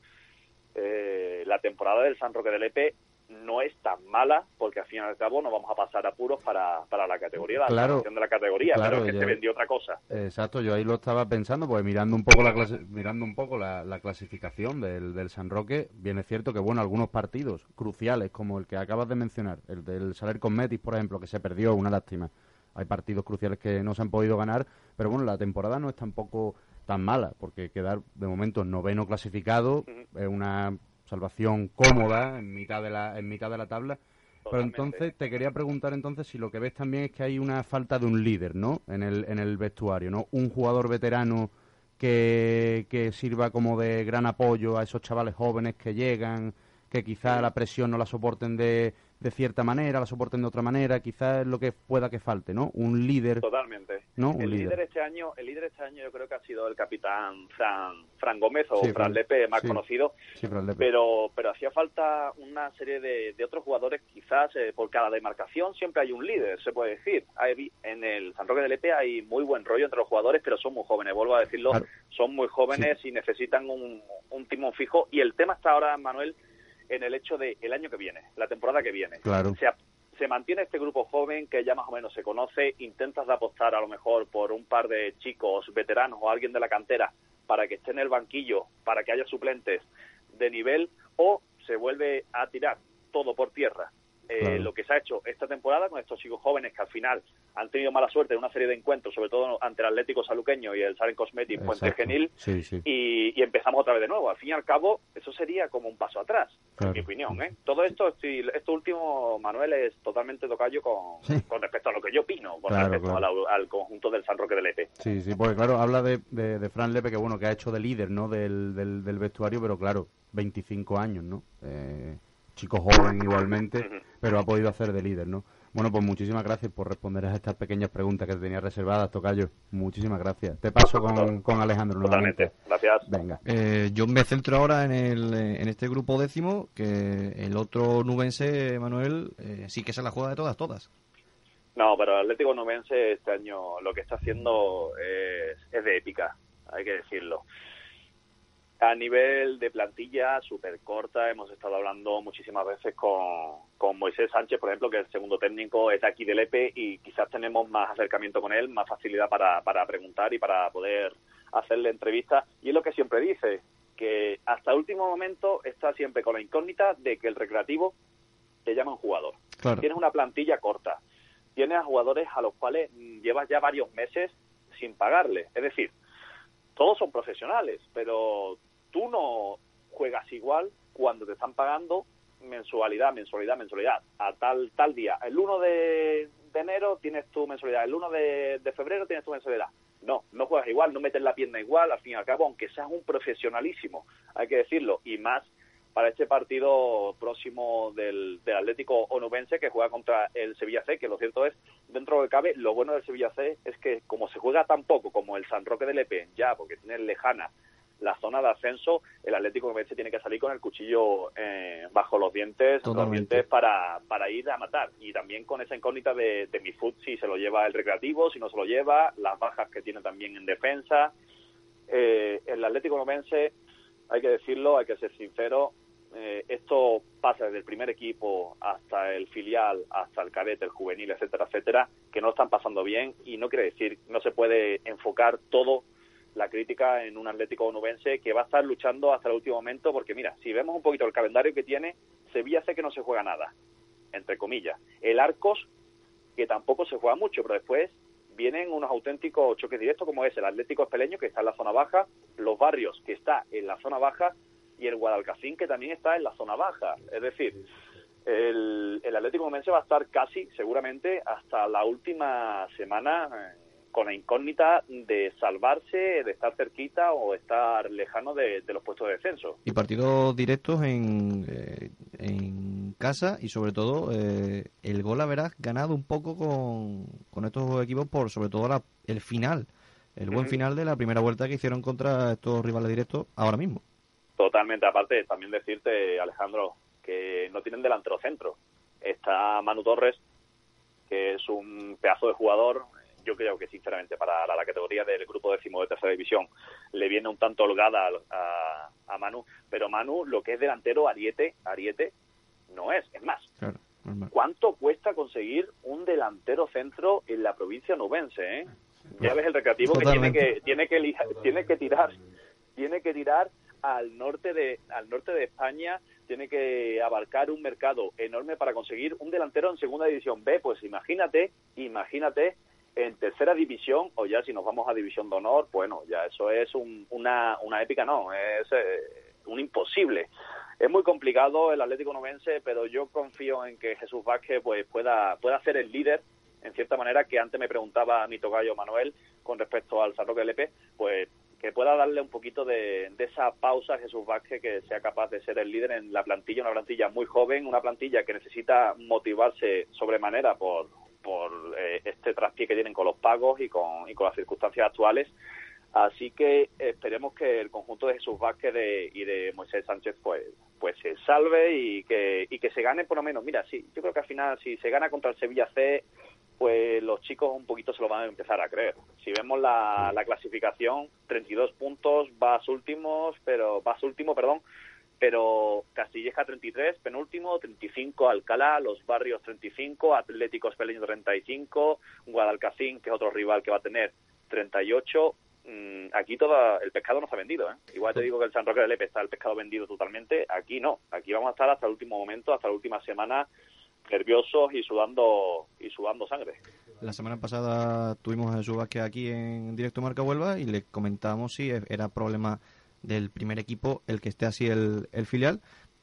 Eh, la temporada del San Roque del Epe no es tan mala, porque al fin y al cabo no vamos a pasar apuros para, para la categoría, la claro, de la categoría, claro, que se vendió otra cosa. Exacto, yo ahí lo estaba pensando, pues mirando un poco la mirando un poco la, clasificación del, del, San Roque, viene cierto que bueno, algunos partidos cruciales, como el que acabas de mencionar, el del Saler Metis, por ejemplo, que se perdió, una lástima. Hay partidos cruciales que no se han podido ganar, pero bueno, la temporada no es tampoco tan mala, porque quedar de momento noveno clasificado es una salvación cómoda en mitad de la, en mitad de la tabla. Pero entonces te quería preguntar entonces si lo que ves también es que hay una falta de un líder, ¿no? En el, en el vestuario, ¿no? Un jugador veterano que, que sirva como de gran apoyo a esos chavales jóvenes que llegan, que quizá la presión no la soporten de, de cierta manera, la soporten de otra manera, quizás es lo que pueda que falte, ¿no? Un líder. Totalmente. ¿no? el líder. este año, el líder este año yo creo que ha sido el capitán Fran, Fran Gómez o Fran, Lepe, más conocido. Pero, pero hacía falta una serie de, de otros jugadores, quizás eh, por cada demarcación siempre hay un líder, se puede decir. Hay, en el San Roque de Lepe hay muy buen rollo entre los jugadores, pero son muy jóvenes, vuelvo a decirlo, son muy jóvenes y necesitan un, un timón fijo. Y el tema está ahora, Manuel, en el hecho de el año que viene, la temporada que viene. Claro. Se, se mantiene este grupo joven que ya más o menos se conoce, intentas de apostar a lo mejor por un par de chicos veteranos o alguien de la cantera para que esté en el banquillo, para que haya suplentes de nivel, o se vuelve a tirar todo por tierra eh, lo que se ha hecho esta temporada con estos chicos jóvenes que al final han tenido mala suerte en una serie de encuentros, sobre todo ante el Atlético Saluqueño y el Saren Cosmetic Puente Genil, y, empezamos otra vez de nuevo. Al fin y al cabo, eso sería como un paso atrás, en mi opinión. ¿eh? Todo esto, esto último, Manuel, es totalmente tocayo con, con respecto a lo que yo opino, con respecto al, conjunto del San Roque de Lepe. Sí, sí, porque claro, habla de, de, Fran Lepe, que bueno, que ha hecho de líder ¿no? del, del, del vestuario, pero claro, 25 años, ¿no? Eh, chico joven igualmente, pero ha podido hacer de líder, ¿no? Bueno, pues muchísimas gracias por responder a estas pequeñas preguntas que tenía reservadas, Tocayo. Muchísimas gracias. Te paso con, con Alejandro Totalmente. Gracias. Venga. Eh, yo me centro ahora en, el, en este grupo décimo, que el otro nubense, Manuel, eh, sí que se la juega de todas, todas. No, pero el Atlético Nubense este año lo que está haciendo es, es de épica, hay que decirlo. A nivel de plantilla, súper corta, hemos estado hablando muchísimas veces con, con, Moisés Sánchez, por ejemplo, que el segundo técnico es aquí del EPE y quizás tenemos más acercamiento con él, más facilidad para, para preguntar y para poder hacerle entrevistas. Y es lo que siempre dice, que hasta el último momento está siempre con la incógnita de que el recreativo te llama un jugador. Tienes una plantilla corta, tienes a jugadores a los cuales llevas ya varios meses sin pagarle. Es decir, todos son profesionales, pero tú no juegas igual cuando te están pagando mensualidad, mensualidad, mensualidad, a tal tal día. El 1 de, enero tienes tu mensualidad, el 1 de, de, febrero tienes tu mensualidad. No, no juegas igual, no metes la pierna igual, al fin y al cabo, aunque seas un profesionalísimo, hay que decirlo, y más para este partido próximo del, del Atlético Onubense que juega contra el Sevilla C, que lo cierto es, dentro de cabe, lo bueno del Sevilla C es que como se juega tan poco como el San Roque de Lepe, ya, porque tiene lejana la zona de ascenso, el Atlético Onubense tiene que salir con el cuchillo eh, bajo los dientes, los dientes para, para ir a matar. Y también con esa incógnita de, de mi foot, si se lo lleva el recreativo, si no se lo lleva, las bajas que tiene también en defensa. Eh, el Atlético Onubense, hay que decirlo, hay que ser sincero, eh, esto pasa desde el primer equipo hasta el filial, hasta el cadete, el juvenil, etcétera, etcétera, que no están pasando bien y no quiere decir, no se puede enfocar todo la crítica en un Atlético onubense que va a estar luchando hasta el último momento porque mira, si vemos un poquito el calendario que tiene, Sevilla hace que no se juega nada, entre comillas. El Arcos, que tampoco se juega mucho, pero después vienen unos auténticos choques directos como es el Atlético Espeleño, que está en la zona baja, los barrios, que está en la zona baja, y el Guadalcacín, que también está en la zona baja. Es decir, el, el Atlético Momense va a estar casi, seguramente, hasta la última semana eh, con la incógnita de salvarse, de estar cerquita o estar lejano de, los puestos de descenso. Y partidos directos en, eh, en casa y sobre todo eh, el gol haberás ganado un poco con, con estos equipos por sobre todo la, el final, el buen final de la primera vuelta que hicieron contra estos rivales directos ahora mismo. Totalmente, aparte, también decirte, Alejandro, que no tienen delantero centro. Está Manu Torres, que es un pedazo de jugador. Yo creo que, sinceramente, para la, categoría del grupo décimo de tercera división, le viene un tanto holgada a, a, Manu. Pero Manu, lo que es delantero, Ariete, Ariete, no es. Es más, ¿cuánto cuesta conseguir un delantero centro en la provincia nubense? Eh? Ya ves el recreativo que tiene que tiene que tiene que tirar tiene que tirar al norte de al norte de España tiene que abarcar un mercado enorme para conseguir un delantero en segunda división B pues imagínate imagínate en tercera división o ya si nos vamos a división de honor bueno ya eso es una una épica no es eh, un imposible. Es muy complicado el Atlético Novense pero yo confío en que Jesús Vázquez pues pueda pueda ser el líder en cierta manera que antes me preguntaba mi tocayo Manuel con respecto al San Roque LP pues que pueda darle un poquito de, esa pausa a Jesús Vázquez, que sea capaz de ser el líder en la plantilla, una plantilla muy joven, una plantilla que necesita motivarse sobremanera por, por eh, este traspié que tienen con los pagos y con, y con las circunstancias actuales. Así que esperemos que el conjunto de Jesús Vázquez y de Moisés Sánchez pues pues se salve y que, y que se gane por lo menos. Mira, sí, yo creo que al final si se gana contra el Sevilla C pues los chicos un poquito se lo van a empezar a creer. Si vemos la, la clasificación, 32 puntos, vas últimos, pero vas último, perdón, pero Castilleja 33, penúltimo, 35 Alcalá, Los Barrios 35, Atlético Espeleño 35, Guadalcacín, que es otro rival que va a tener 38. Mm, aquí todo el pescado no ha vendido. ¿eh? Igual te digo que el San Roque de Lepe está el pescado vendido totalmente. Aquí no. Aquí vamos a estar hasta el último momento, hasta la última semana nerviosos y sudando y sudando sangre. La semana pasada tuvimos a Jesús aquí en directo Marca Huelva y le comentábamos si era problema del primer equipo el que esté así el, el filial.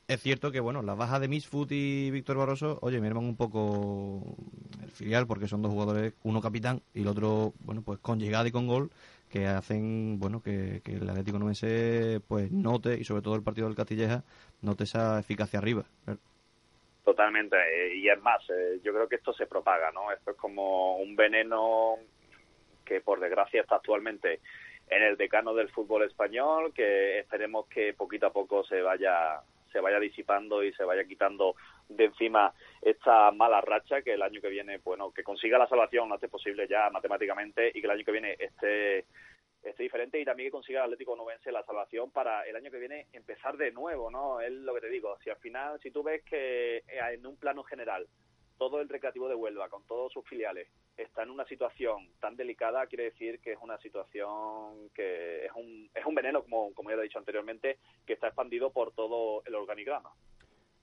Es cierto que, bueno, la baja de Misfoot y Víctor Barroso, oye, me merman un poco el filial porque son dos jugadores, uno capitán y el otro, bueno, pues con llegada y con gol, que hacen, bueno, que, que el Atlético Nubense, pues note, y sobre todo el partido del Castilleja, note esa eficacia arriba. Totalmente, eh, y es más, eh, yo creo que esto se propaga, ¿no? Esto es como un veneno que por desgracia está actualmente en el decano del fútbol español, que esperemos que poquito a poco se vaya se vaya disipando y se vaya quitando de encima esta mala racha que el año que viene, bueno, que consiga la salvación, no hace posible ya matemáticamente y que el año que viene esté esté diferente y también que consiga el Atlético Nubense la salvación para el año que viene empezar de nuevo, ¿no? Es lo que te digo, si al final, si tú ves que en un plano general todo el recreativo de Huelva, con todos sus filiales, está en una situación tan delicada, quiere decir que es una situación que es un, es un veneno, como, como ya he dicho anteriormente, que está expandido por todo el organigrama.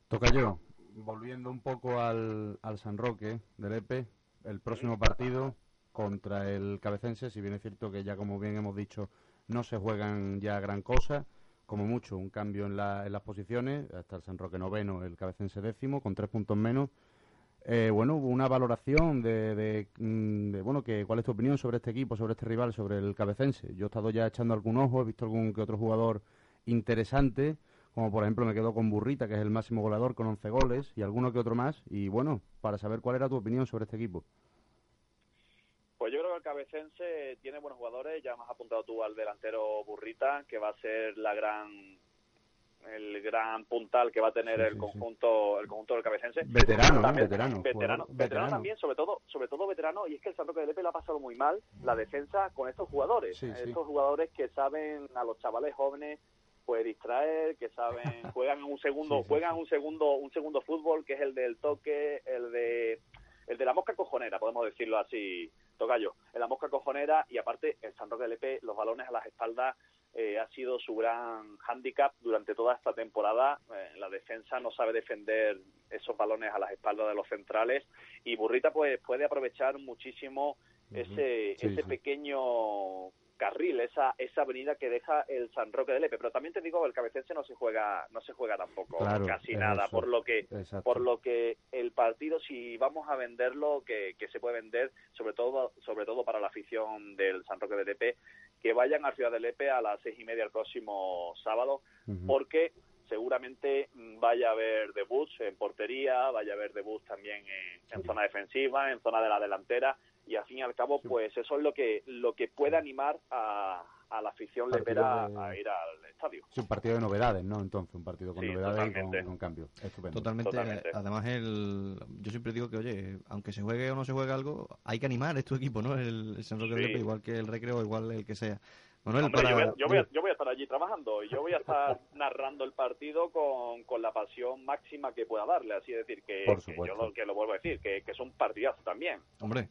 Toca yo, volviendo un poco al, al San Roque del EPE, el próximo partido contra el Cabecense, si bien es cierto que ya como bien hemos dicho no se juegan ya gran cosa, como mucho un cambio en, la, en las posiciones, hasta el San Roque noveno, el Cabecense décimo, con tres puntos menos. Eh, bueno, una valoración de, mm, de, bueno, que, ¿cuál es tu opinión sobre este equipo, sobre este rival, sobre el Cabecense? Yo he estado ya echando algún ojo, he visto algún que otro jugador interesante, como por ejemplo me quedo con Burrita, que es el máximo goleador con 11 goles, y alguno que otro más, y bueno, para saber cuál era tu opinión sobre este equipo. Pues yo creo que el Cabecense tiene buenos jugadores, ya me has apuntado tú al delantero Burrita, que va a ser la gran el gran puntal que va a tener el conjunto el conjunto del cabecense. Veterano veterano veterano, veterano también sobre todo sobre todo veterano. Y es que el San Roque de Lepe le ha pasado muy mal la defensa con estos jugadores. Estos jugadores que saben a los chavales jóvenes pues distraer que saben juegan un segundo juegan un segundo un segundo fútbol que es el del toque el de el de la mosca cojonera podemos decirlo así tocayo. En la mosca cojonera y aparte el San Roque de Lepe los balones a las espaldas eh, ha sido su gran hándicap durante toda esta temporada. Eh, la defensa no sabe defender esos balones a las espaldas de los centrales y Burrita pues puede aprovechar muchísimo ese, ese pequeño carril, esa esa avenida que deja el San Roque de Lepe, pero también te digo el cabecense no se juega no se juega tampoco casi nada, por lo que por lo que el partido si vamos a venderlo que, que se puede vender sobre todo sobre todo para la afición del San Roque de Lepe que vayan a Ciudad de Lepe a las seis y media el próximo sábado porque seguramente vaya a haber debuts en portería, vaya a haber debuts también en zona defensiva, en zona de la delantera y al fin y al cabo pues eso es lo que lo que puede animar a, a la afición lepera a ir al estadio. Sí, un partido de novedades, ¿no? Entonces, un partido con novedades y con, cambio. Estupendo. Totalmente. Además, el, yo siempre digo que, oye, aunque se juegue o no se juegue algo, hay que animar, es tu equipo, ¿no? El, San Roque de igual que el Recreo, igual el que sea yo, voy a, estar allí trabajando y yo voy a estar narrando el partido con, con la pasión máxima que pueda darle. Así es decir, que, yo lo, que lo vuelvo a decir, que, que es un partidazo también. Hombre,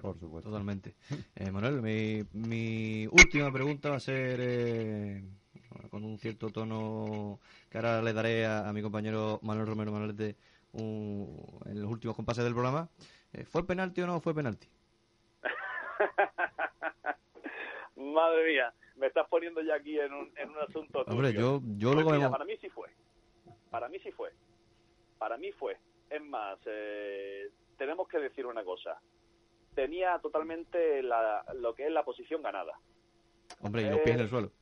por supuesto. Totalmente. Eh, Manuel, mi, mi última pregunta va a ser eh, con un cierto tono que ahora le daré a, mi compañero Manuel Romero Manolete en los últimos compases del programa. Eh, ¿Fue penalti o no fue penalti? Madre mía, me estás poniendo ya aquí en un, en un asunto. Hombre, yo, yo lo pues Para mí sí fue. Para mí sí fue. Para mí fue. Es más, eh, tenemos que decir una cosa. Tenía totalmente la, lo que es la posición ganada. Hombre, y los pies en el eh, suelo.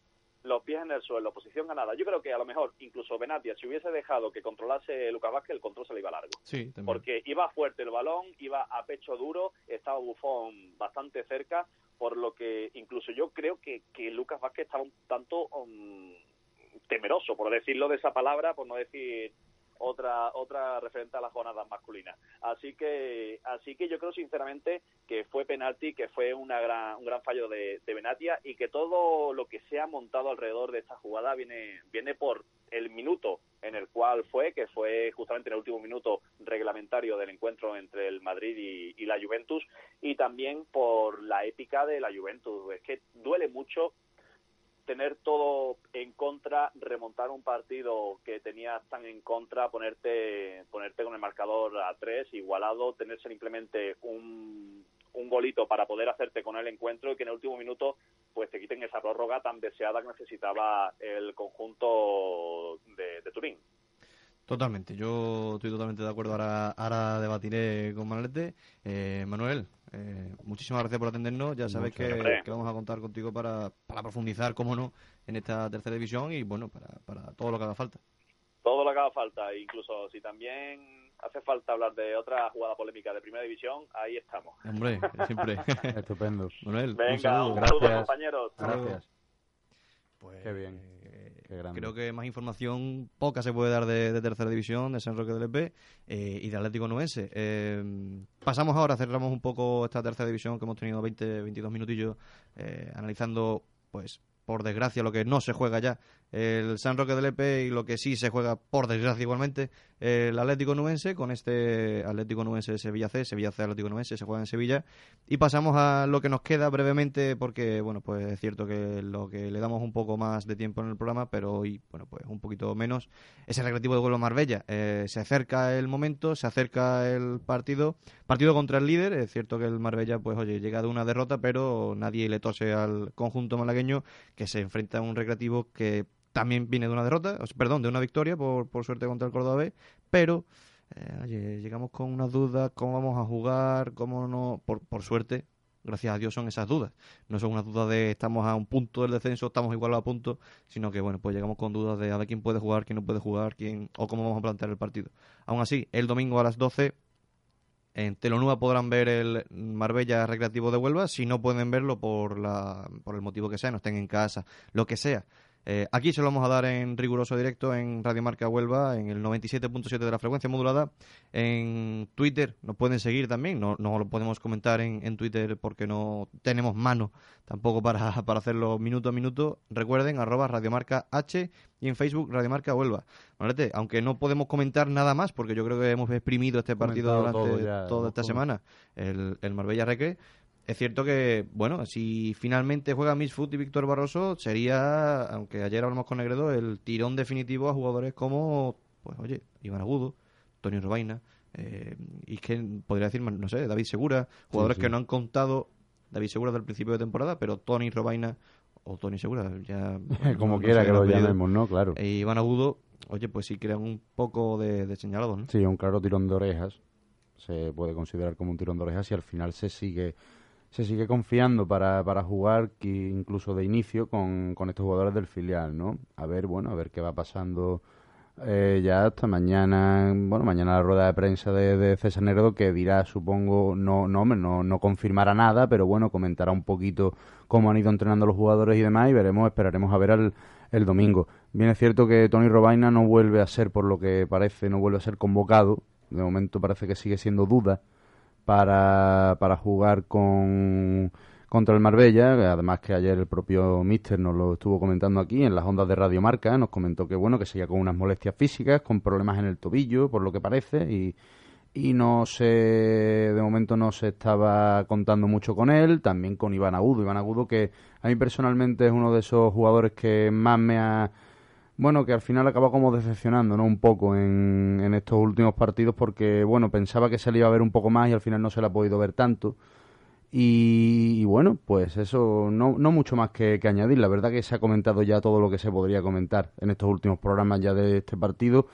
Los pies en el suelo, posición ganada. Yo creo que a lo mejor incluso Benatia, si hubiese dejado que controlase Lucas Vázquez, el control se le iba largo. Sí, Porque iba fuerte el balón, iba a pecho duro, estaba Bufón bastante cerca por lo que incluso yo creo que, que Lucas Vázquez estaba un tanto um, temeroso, por decirlo de esa palabra, por no decir otra otra referente a las jornadas masculinas. Así que así que yo creo sinceramente que fue penalti, que fue una gran, un gran fallo de, de Benatia y que todo lo que se ha montado alrededor de esta jugada viene viene por el minuto en el cual fue, que fue justamente en el último minuto reglamentario del encuentro entre el Madrid y, y la Juventus, y también por la épica de la Juventus. Es que duele mucho tener todo en contra, remontar un partido que tenías tan en contra, ponerte, ponerte con el marcador a tres, igualado, tener simplemente un, un golito para poder hacerte con el encuentro y que en el último minuto pues te quiten esa prórroga tan deseada que necesitaba el conjunto de, Turín. Totalmente, yo estoy totalmente de acuerdo. Ahora, ahora debatiré con Manolete. Eh, Manuel, eh, muchísimas gracias por atendernos. Ya sabes que, vamos a contar contigo para, para profundizar, cómo no, en esta tercera división y bueno, para, para todo lo que haga falta. Todo lo que haga falta, incluso si también hace falta hablar de otra jugada polémica de primera división, ahí estamos. Hombre, siempre. Estupendo. Manuel, Venga, un saludo, Gracias. compañeros. Gracias. Pues, Qué bien. Creo que más información poca se puede dar de, tercera división, de San Roque del EP eh, y de Atlético Nuense. Eh, pasamos ahora, cerramos un poco esta tercera división que hemos tenido 20, 22 minutillos eh, analizando, pues, por desgracia, lo que no se juega ya, el San Roque del EP y lo que sí se juega, por desgracia igualmente, el Atlético Nubense con este Atlético Nubense Sevilla C, Sevilla C Atlético Nubense se juega en Sevilla. Y pasamos a lo que nos queda brevemente porque bueno pues es cierto que lo que le damos un poco más de tiempo en el programa pero hoy bueno pues un poquito menos es el recreativo de Huelva Marbella. Eh, se acerca el momento se acerca el partido partido contra el líder. Es cierto que el Marbella pues oye llega de una derrota pero nadie le tose al conjunto malagueño que se enfrenta a un recreativo que también viene de una derrota, perdón, de una victoria por, por suerte contra el Córdoba pero eh, llegamos con unas dudas, cómo vamos a jugar, cómo no, por, por suerte, gracias a Dios son esas dudas. No son unas dudas de estamos a un punto del descenso, estamos igual a punto, sino que bueno, pues llegamos con dudas de a ver quién puede jugar, quién no puede jugar, quién o cómo vamos a plantear el partido. Aún así, el domingo a las 12 en Telonúa podrán ver el Marbella Recreativo de Huelva, si no pueden verlo por la por el motivo que sea, no estén en casa, lo que sea eh, aquí se lo vamos a dar en riguroso directo en Radio Marca Huelva, en el 97.7 de la frecuencia modulada. En Twitter nos pueden seguir también, no, no lo podemos comentar en, en, Twitter porque no tenemos mano tampoco para, para hacerlo minuto a minuto. Recuerden, arroba Radiomarca H y en Facebook Radiomarca Huelva. Aunque no podemos comentar nada más porque yo creo que hemos exprimido este partido durante toda esta semana, el, el Marbella Recre es cierto que, bueno, si finalmente juega Misfoot y Víctor Barroso, sería, aunque ayer hablamos con Negredo, el tirón definitivo a jugadores como, pues oye, Iván Agudo, Tony Robaina, eh, y que podría decir, no sé, David Segura, jugadores que no han contado, David Segura del principio de temporada, pero Tony Robaina o Tony Segura, ya... como quiera que lo llamemos, ¿no? Claro. E Iván Agudo, oye, pues sí crean un poco de, de señalado, ¿no? Sí, un claro tirón de orejas. Se puede considerar como un tirón de orejas y al final se sigue se sigue confiando para, para jugar incluso de inicio con, con estos jugadores del filial, ¿no? A ver, bueno, a ver qué va pasando eh, ya hasta mañana, bueno, mañana la rueda de prensa de, de César Neredo que dirá, supongo, no, no, no, no confirmará nada, pero bueno, comentará un poquito cómo han ido entrenando los jugadores y demás y veremos, esperaremos a ver el, el domingo. Bien es cierto que Tony Robaina no vuelve a ser, por lo que parece, no vuelve a ser convocado, de momento parece que sigue siendo duda para, para jugar con contra el Marbella, además que ayer el propio Mister nos lo estuvo comentando aquí en las ondas de Radio Marca, nos comentó que bueno, que seguía con unas molestias físicas, con problemas en el tobillo, por lo que parece, y, y no se, de momento no se estaba contando mucho con él, también con Iván Agudo, Iván Agudo que a mí personalmente es uno de esos jugadores que más me ha bueno, que al final acaba como decepcionando, ¿no? Un poco en, en estos últimos partidos porque, bueno, pensaba que se le iba a ver un poco más y al final no se le ha podido ver tanto. Y, bueno, pues eso, no, no mucho más que, que, añadir. La verdad que se ha comentado ya todo lo que se podría comentar en estos últimos programas ya de este partido.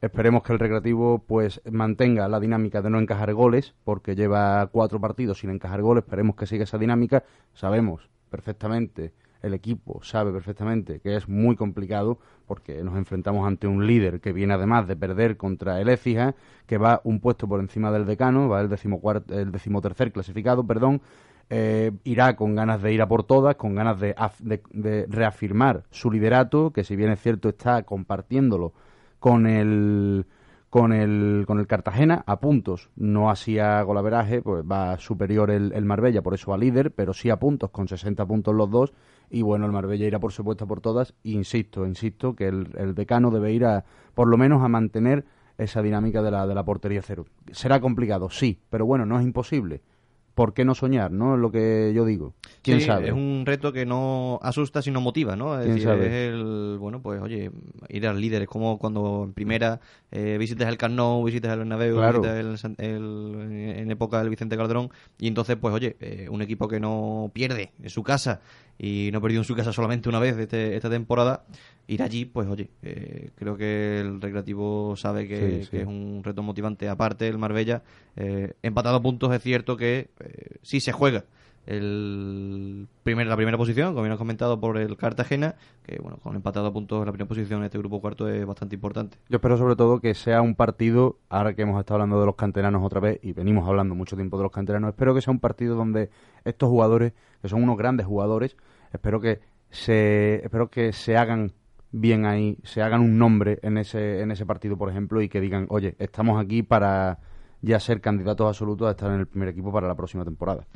Esperemos que el Recreativo pues mantenga la dinámica de no encajar goles, porque lleva cuatro partidos sin encajar goles. Esperemos que siga esa dinámica. Sabemos perfectamente el equipo sabe perfectamente que es muy complicado porque nos enfrentamos ante un líder que viene además de perder contra el Écija, que va un puesto por encima del decano, va el, decimocuarto, el decimotercer clasificado, perdón, eh, irá con ganas de ir a por todas, con ganas de, de, reafirmar su liderato, que si bien es cierto está compartiéndolo con el con el, con el Cartagena a puntos, no así a golaveraje, pues va superior el, el Marbella, por eso a líder, pero sí a puntos, con 60 puntos los dos, y bueno, el Marbella irá por supuesto por todas. Insisto, insisto que el, el decano debe ir a, por lo menos a mantener esa dinámica de la, de la portería cero. Será complicado, sí, pero bueno, no es imposible. ¿Por qué no soñar? ¿no? Es lo que yo digo. ¿Quién sabe? Es un reto que no asusta, sino motiva, ¿no? Es decir, es el, bueno, pues oye, ir al líder. Es como cuando en primera eh, visites el Camp Nou, visites el Bernabéu, visites el, en época del Vicente Calderón, y entonces, pues oye, eh, un equipo que no pierde en su casa y no ha perdido en su casa solamente una vez este, esta temporada, ir allí, pues oye, eh, creo que el Recreativo sabe que, es un reto motivante. Aparte, el Marbella, eh, empatado a puntos, es cierto que sí se juega el primer, la primera posición, como bien comentado, por el Cartagena, que bueno, con empatado a puntos en la primera posición en este grupo cuarto es bastante importante. Yo espero sobre todo que sea un partido, ahora que hemos estado hablando de los canteranos otra vez y venimos hablando mucho tiempo de los canteranos, espero que sea un partido donde estos jugadores, que son unos grandes jugadores, espero que se, espero que se hagan bien ahí, se hagan un nombre en ese, en ese partido, por ejemplo, y que digan, oye, estamos aquí para ya ser candidatos absolutos a estar en el primer equipo para la próxima temporada.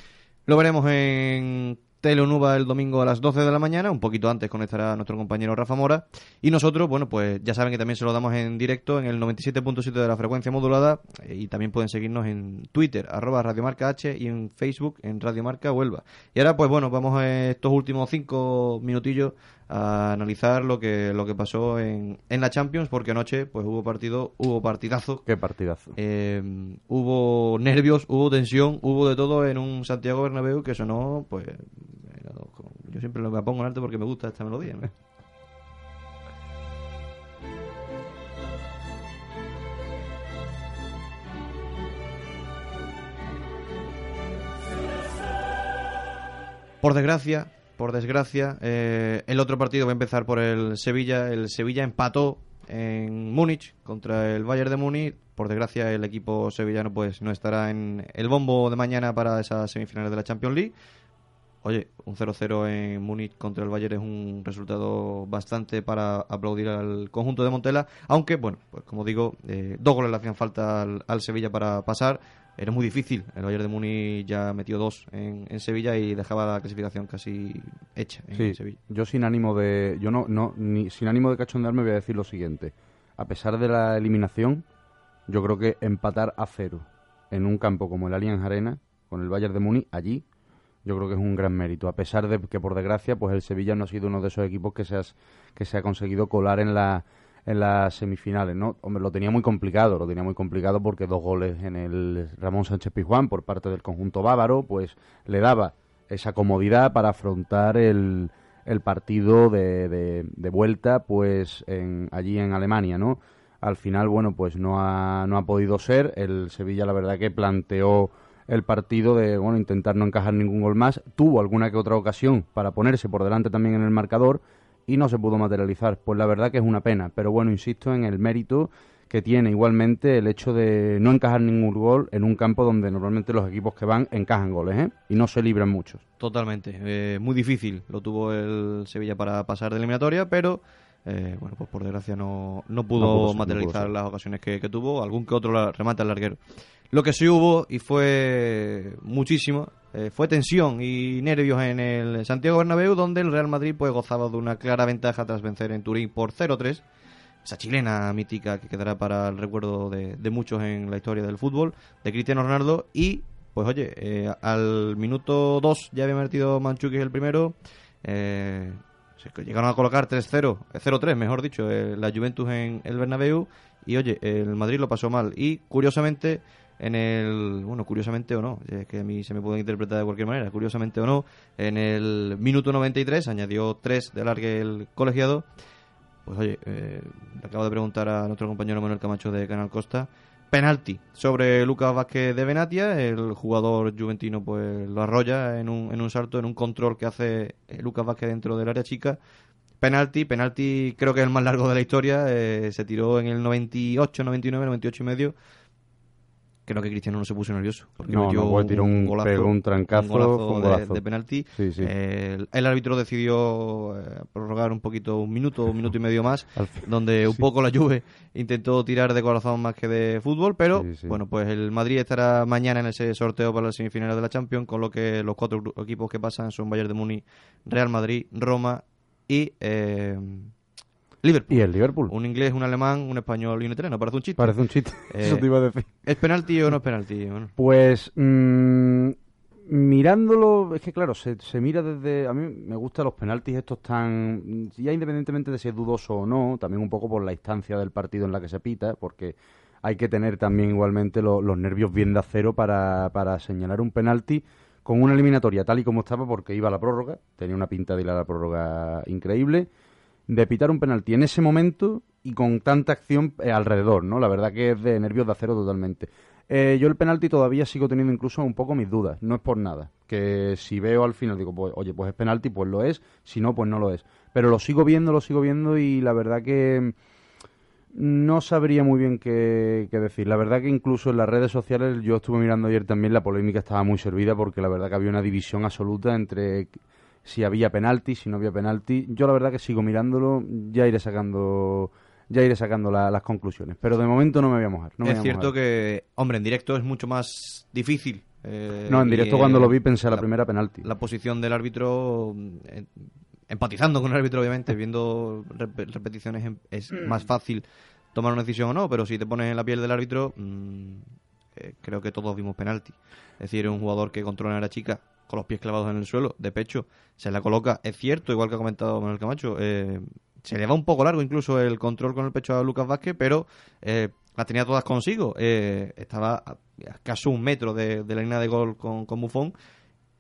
Lo veremos en Telenuba el domingo a las 12 de la mañana, un poquito antes conectará nuestro compañero Rafa Mora. Y nosotros, bueno, pues ya saben que también se lo damos en directo en el 97.7 de la frecuencia modulada eh, y también pueden seguirnos en Twitter, arroba Radiomarca H y en Facebook en Radiomarca Huelva. Y ahora, pues bueno, vamos estos últimos cinco minutillos a analizar lo que lo que pasó en, en la Champions, porque anoche pues hubo partido, hubo partidazo. Qué partidazo. Eh, hubo nervios, hubo tensión, hubo de todo en un Santiago Bernabéu que sonó, pues, yo siempre lo me pongo en alto porque me gusta esta melodía. ¿no? Por desgracia, por desgracia, eh, el otro partido va a empezar por el Sevilla. El Sevilla empató en Múnich contra el Bayern de Múnich. Por desgracia, el equipo sevillano pues no estará en el bombo de mañana para esas semifinales de la Champions League. Oye, un 0-0 en Múnich contra el Bayern es un resultado bastante para aplaudir al conjunto de Montela, aunque, bueno, pues como digo, eh, dos goles le hacían falta al, al Sevilla para pasar era muy difícil. El Bayern de Múnich ya metió dos en, en, Sevilla y dejaba la clasificación casi hecha en sí, Sevilla. Yo sin ánimo de yo no no ni sin ánimo de cachondearme voy a decir lo siguiente. A pesar de la eliminación, yo creo que empatar a cero en un campo como el Allianz Arena con el Bayern de Múnich allí yo creo que es un gran mérito, a pesar de que por desgracia pues el Sevilla no ha sido uno de esos equipos que se, has, que se ha conseguido colar en la en las semifinales, ¿no? Hombre, lo tenía muy complicado, lo tenía muy complicado porque dos goles en el Ramón Sánchez Pizjuán por parte del conjunto bávaro, pues le daba esa comodidad para afrontar el, el partido de, de, de, vuelta, pues en, allí en Alemania, ¿no? Al final, bueno, pues no ha, no ha podido ser. El Sevilla, la verdad, que planteó el partido de, bueno, intentar no encajar ningún gol más. Tuvo alguna que otra ocasión para ponerse por delante también en el marcador, y no se pudo materializar. Pues la verdad que es una pena, pero bueno, insisto en el mérito que tiene igualmente el hecho de no encajar ningún gol en un campo donde normalmente los equipos que van encajan goles ¿eh? y no se libran muchos. Totalmente, eh, muy difícil lo tuvo el Sevilla para pasar de eliminatoria, pero eh, bueno, pues por desgracia no, no pudo, no materializar no las ocasiones que, que, tuvo, algún que otro remate al larguero. Lo que sí hubo, y fue muchísimo, eh, fue tensión y nervios en el Santiago Bernabéu, donde el Real Madrid pues gozaba de una clara ventaja tras vencer en Turín por 0-3. Esa chilena mítica que quedará para el recuerdo de, de, muchos en la historia del fútbol, de Cristiano Ronaldo. Y, pues oye, eh, al minuto 2 ya había metido Manchukic el primero. Eh, llegaron a colocar 3-0, 0-3 mejor dicho, eh, la Juventus en el Bernabéu. Y oye, el Madrid lo pasó mal. Y curiosamente en el, bueno, curiosamente o no, es que a mí se me puede interpretar de cualquier manera, curiosamente o no, en el minuto 93 añadió 3 de alargue el colegiado. Pues oye, eh, le acabo de preguntar a nuestro compañero Manuel Camacho de Canal Costa, penalti sobre Lucas Vázquez de Benatia, el jugador juventino pues lo arrolla en un, en un salto, en un control que hace eh, Lucas Vázquez dentro del área chica, penalti, penalti creo que es el más largo de la historia, eh, se tiró en el 98, 99, 98 y medio, creo que Cristiano no se puso nervioso porque no, metió no, tiró un, golazo, pegó un trancazo, un golazo, un golazo. De, de, penalti sí, sí. Eh, el, el, árbitro decidió eh, prorrogar un poquito un minuto un minuto y medio más donde un poco la Juve intentó tirar de corazón más que de fútbol pero bueno pues el Madrid estará mañana en ese sorteo para las semifinales de la Champions con lo que los cuatro equipos que pasan son Bayern de Múnich Real Madrid Roma y eh, Liverpool. Y el Liverpool. Un inglés, un alemán, un español y un italiano. Parece un chiste. Parece un chiste. Eh, Eso te iba a decir. ¿Es penalti o no es penalti? Bueno. Pues mmm, mirándolo, es que claro, se, se, mira desde... A mí me gustan los penaltis estos tan... Ya independientemente de si es dudoso o no, también un poco por la instancia del partido en la que se pita, porque hay que tener también igualmente lo, los nervios bien de acero para, para señalar un penalti con una eliminatoria tal y como estaba porque iba a la prórroga, tenía una pinta de ir a la prórroga increíble de pitar un penalti en ese momento y con tanta acción eh, alrededor, ¿no? La verdad que es de nervios de acero totalmente. Eh, yo el penalti todavía sigo teniendo incluso un poco mis dudas, no es por nada. Que si veo al final digo, pues, oye, pues es penalti, pues lo es, si no, pues no lo es. Pero lo sigo viendo, lo sigo viendo y la verdad que no sabría muy bien qué, qué, decir. La verdad que incluso en las redes sociales, yo estuve mirando ayer también, la polémica estaba muy servida porque la verdad que había una división absoluta entre si había penalti, si no había penalti. Yo la verdad que sigo mirándolo, ya iré sacando ya iré sacando la, las conclusiones, pero de momento no me voy a mojar. No es cierto mojar. que, hombre, en directo es mucho más difícil Eh, no, en directo y, cuando eh, lo vi pensé a la, primera penalti. La posición del árbitro, eh, empatizando con el árbitro, obviamente, viendo rep- repeticiones es más fácil tomar una decisión o no, pero si te pones en la piel del árbitro, mm, eh, creo que todos vimos penalti. Es decir, un jugador que controla a la chica con los pies clavados en el suelo, de pecho, se la coloca, es cierto, igual que ha comentado Manuel Camacho, eh, se le va un poco largo incluso el control con el pecho a Lucas Vázquez, pero eh, las tenía todas consigo. Eh, estaba a, a casi un metro de, de la línea de gol con, con Buffon.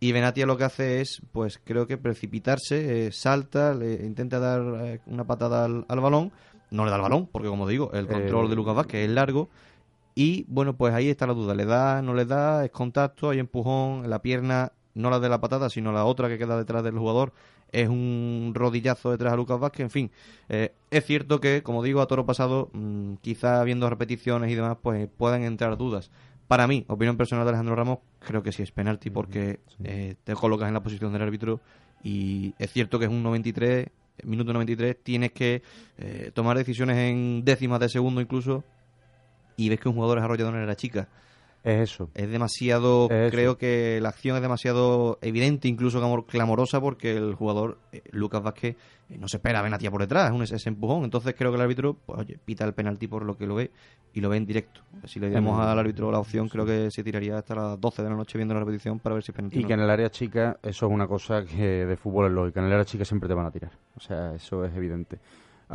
Y Benatia lo que hace es, pues creo que precipitarse, eh, salta, le intenta dar eh, una patada al, al balón, no le da el balón, porque como digo, el control de Lucas Vázquez es largo. Y bueno, pues ahí está la duda, le da, no le da, es contacto, hay empujón, la pierna, no la de la patada, sino la otra que queda detrás del jugador, es un rodillazo detrás a Lucas Vázquez, en fin, eh, es cierto que, como digo, a toro pasado, mm, quizá viendo repeticiones y demás, pues puedan entrar dudas. Para mí, opinión personal de Alejandro Ramos, creo que sí es penalti porque eh, te colocas en la posición del árbitro y es cierto que es un 93, minuto 93, tienes que eh, tomar decisiones en décimas de segundo incluso y ves que un jugador es arrollador en la chica. Es eso. Es demasiado, Es creo que la acción es demasiado evidente, incluso clamor- clamorosa, porque el jugador, eh, Lucas Vázquez, eh, no se espera a Benatia por detrás, es un ese empujón. Entonces creo que el árbitro, pues oye, pita el penalti por lo que lo ve y lo ve en directo. Si le diéramos En- al árbitro la opción, creo que se tiraría hasta las 12 de la noche viendo la repetición para ver si es penalti. Y no. que en el área chica, eso es una cosa que de fútbol es lógica. En el área chica siempre te van a tirar. O sea, eso es evidente.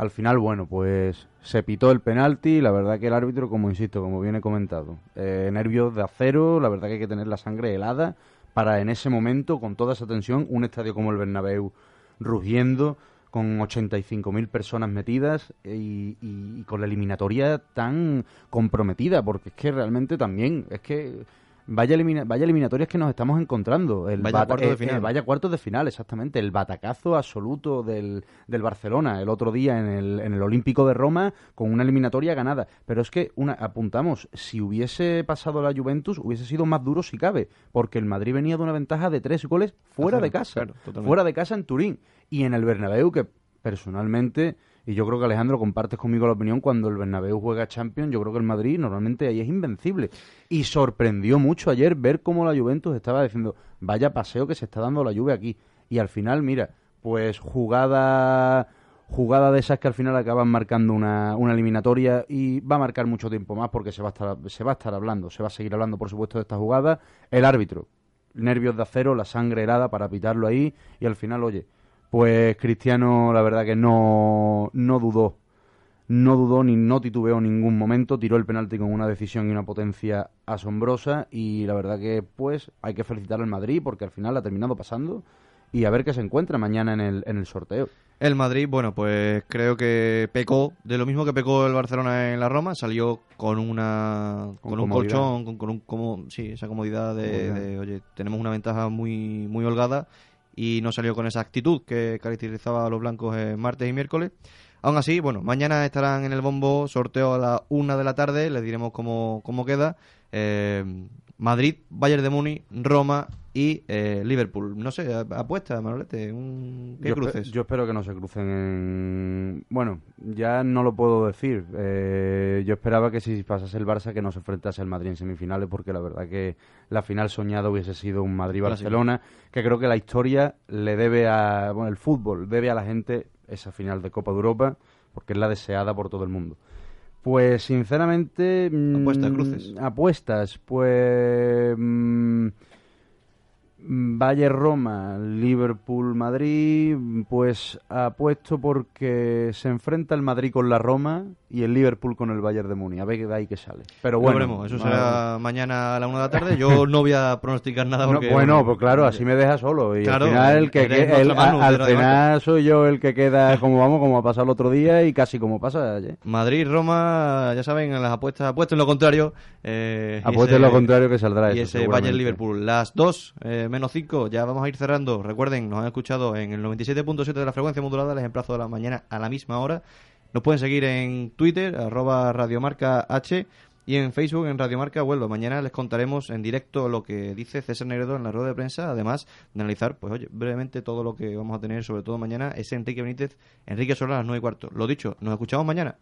Al final, bueno, pues se pitó el penalti. La verdad que el árbitro, como insisto, como viene comentado, eh, nervios de acero. La verdad que hay que tener la sangre helada para en ese momento, con toda esa tensión, un estadio como el Bernabéu rugiendo, con 85.000 personas metidas y, y- y con la eliminatoria tan comprometida, porque es que realmente también, es que vaya, elimina- vaya eliminatorias que nos estamos encontrando. El Vaya cuartos de eh, eh, final. vaya cuartos de final, exactamente. El batacazo absoluto del, del Barcelona el otro día en el, en el Olímpico de Roma con una eliminatoria ganada. Pero es que, una, apuntamos, si hubiese pasado la Juventus hubiese sido más duro si cabe, porque el Madrid venía de una ventaja de tres goles fuera Ajá, de casa. claro, fuera de casa en Turín. Y en el Bernabéu, que personalmente, y yo creo que Alejandro compartes conmigo la opinión, cuando el Bernabéu juega Champions, yo creo que el Madrid normalmente ahí es invencible. Y sorprendió mucho ayer ver cómo la Juventus estaba diciendo, vaya paseo que se está dando la lluvia aquí. Y al final, mira, pues jugada jugada de esas que al final acaban marcando una, una eliminatoria y va a marcar mucho tiempo más porque se va a estar se va a estar hablando, se va a seguir hablando por supuesto de esta jugada, el árbitro, nervios de acero, la sangre helada para pitarlo ahí y al final, oye, pues Cristiano la verdad que no, no dudó, no dudó ni no titubeó en ningún momento, tiró el penalti con una decisión y una potencia asombrosa y la verdad que pues hay que felicitar al Madrid porque al final ha terminado pasando y a ver qué se encuentra mañana en el, en el sorteo. El Madrid, bueno, pues creo que pecó de lo mismo que pecó el Barcelona en la Roma, salió con una Con con, un colchón, con, con un como sí, esa comodidad de, Comodidad. de, oye, tenemos una ventaja muy muy holgada y no salió con esa actitud que caracterizaba a los blancos en martes y miércoles. Aún así, bueno, mañana estarán en el bombo, sorteo a la una de la tarde, les diremos cómo, cómo queda. Eh, Madrid, Bayern de Múnich, Roma y eh, Liverpool. No sé, apuesta, Manolete, un... ¿qué yo, espe- cruces? yo espero que no se crucen en... Bueno, ya no lo puedo decir. Eh, yo esperaba que si pasase el Barça que no se enfrentase al Madrid en semifinales porque la verdad que la final soñada hubiese sido un Madrid-Barcelona que creo que la historia le debe a... Bueno, el fútbol debe a la gente esa final de Copa de Europa porque es la deseada por todo el mundo. Pues sinceramente... mm, Apuestas, cruces. Apuestas, pues... mm, Valle Roma, Liverpool Madrid, pues apuesto porque se enfrenta el Madrid con la Roma y el Liverpool con el Bayern de Múnich. A ver de ahí que sale. Pero bueno, veremos, eso será mañana a la una de la tarde. Yo no voy a pronosticar nada No, porque... bueno, pues claro, así me deja solo. Y Claro, al final, el que, que- el- al final soy yo el que queda como vamos, como ha pasado el otro día y casi como pasa ayer. Madrid, Roma, ya saben, en las apuestas, apuesten lo contrario. Eh, Apuesten ese- lo contrario que saldrá Y eso, ese seguramente. Bayern Liverpool. Las dos eh, menos cinco, ya vamos a ir cerrando. Recuerden, nos han escuchado en el 97.7 de la frecuencia modulada, les emplazo de la mañana a la misma hora. Nos pueden seguir en Twitter, arroba Radiomarca H, y en Facebook, en Radiomarca Vuelvo. Mañana les contaremos en directo lo que dice César Negredo en la rueda de prensa, además de analizar, pues oye, brevemente todo lo que vamos a tener, sobre todo mañana, es Enrique Benítez, Enrique Solar a las 9 y cuarto. Lo dicho, nos escuchamos mañana.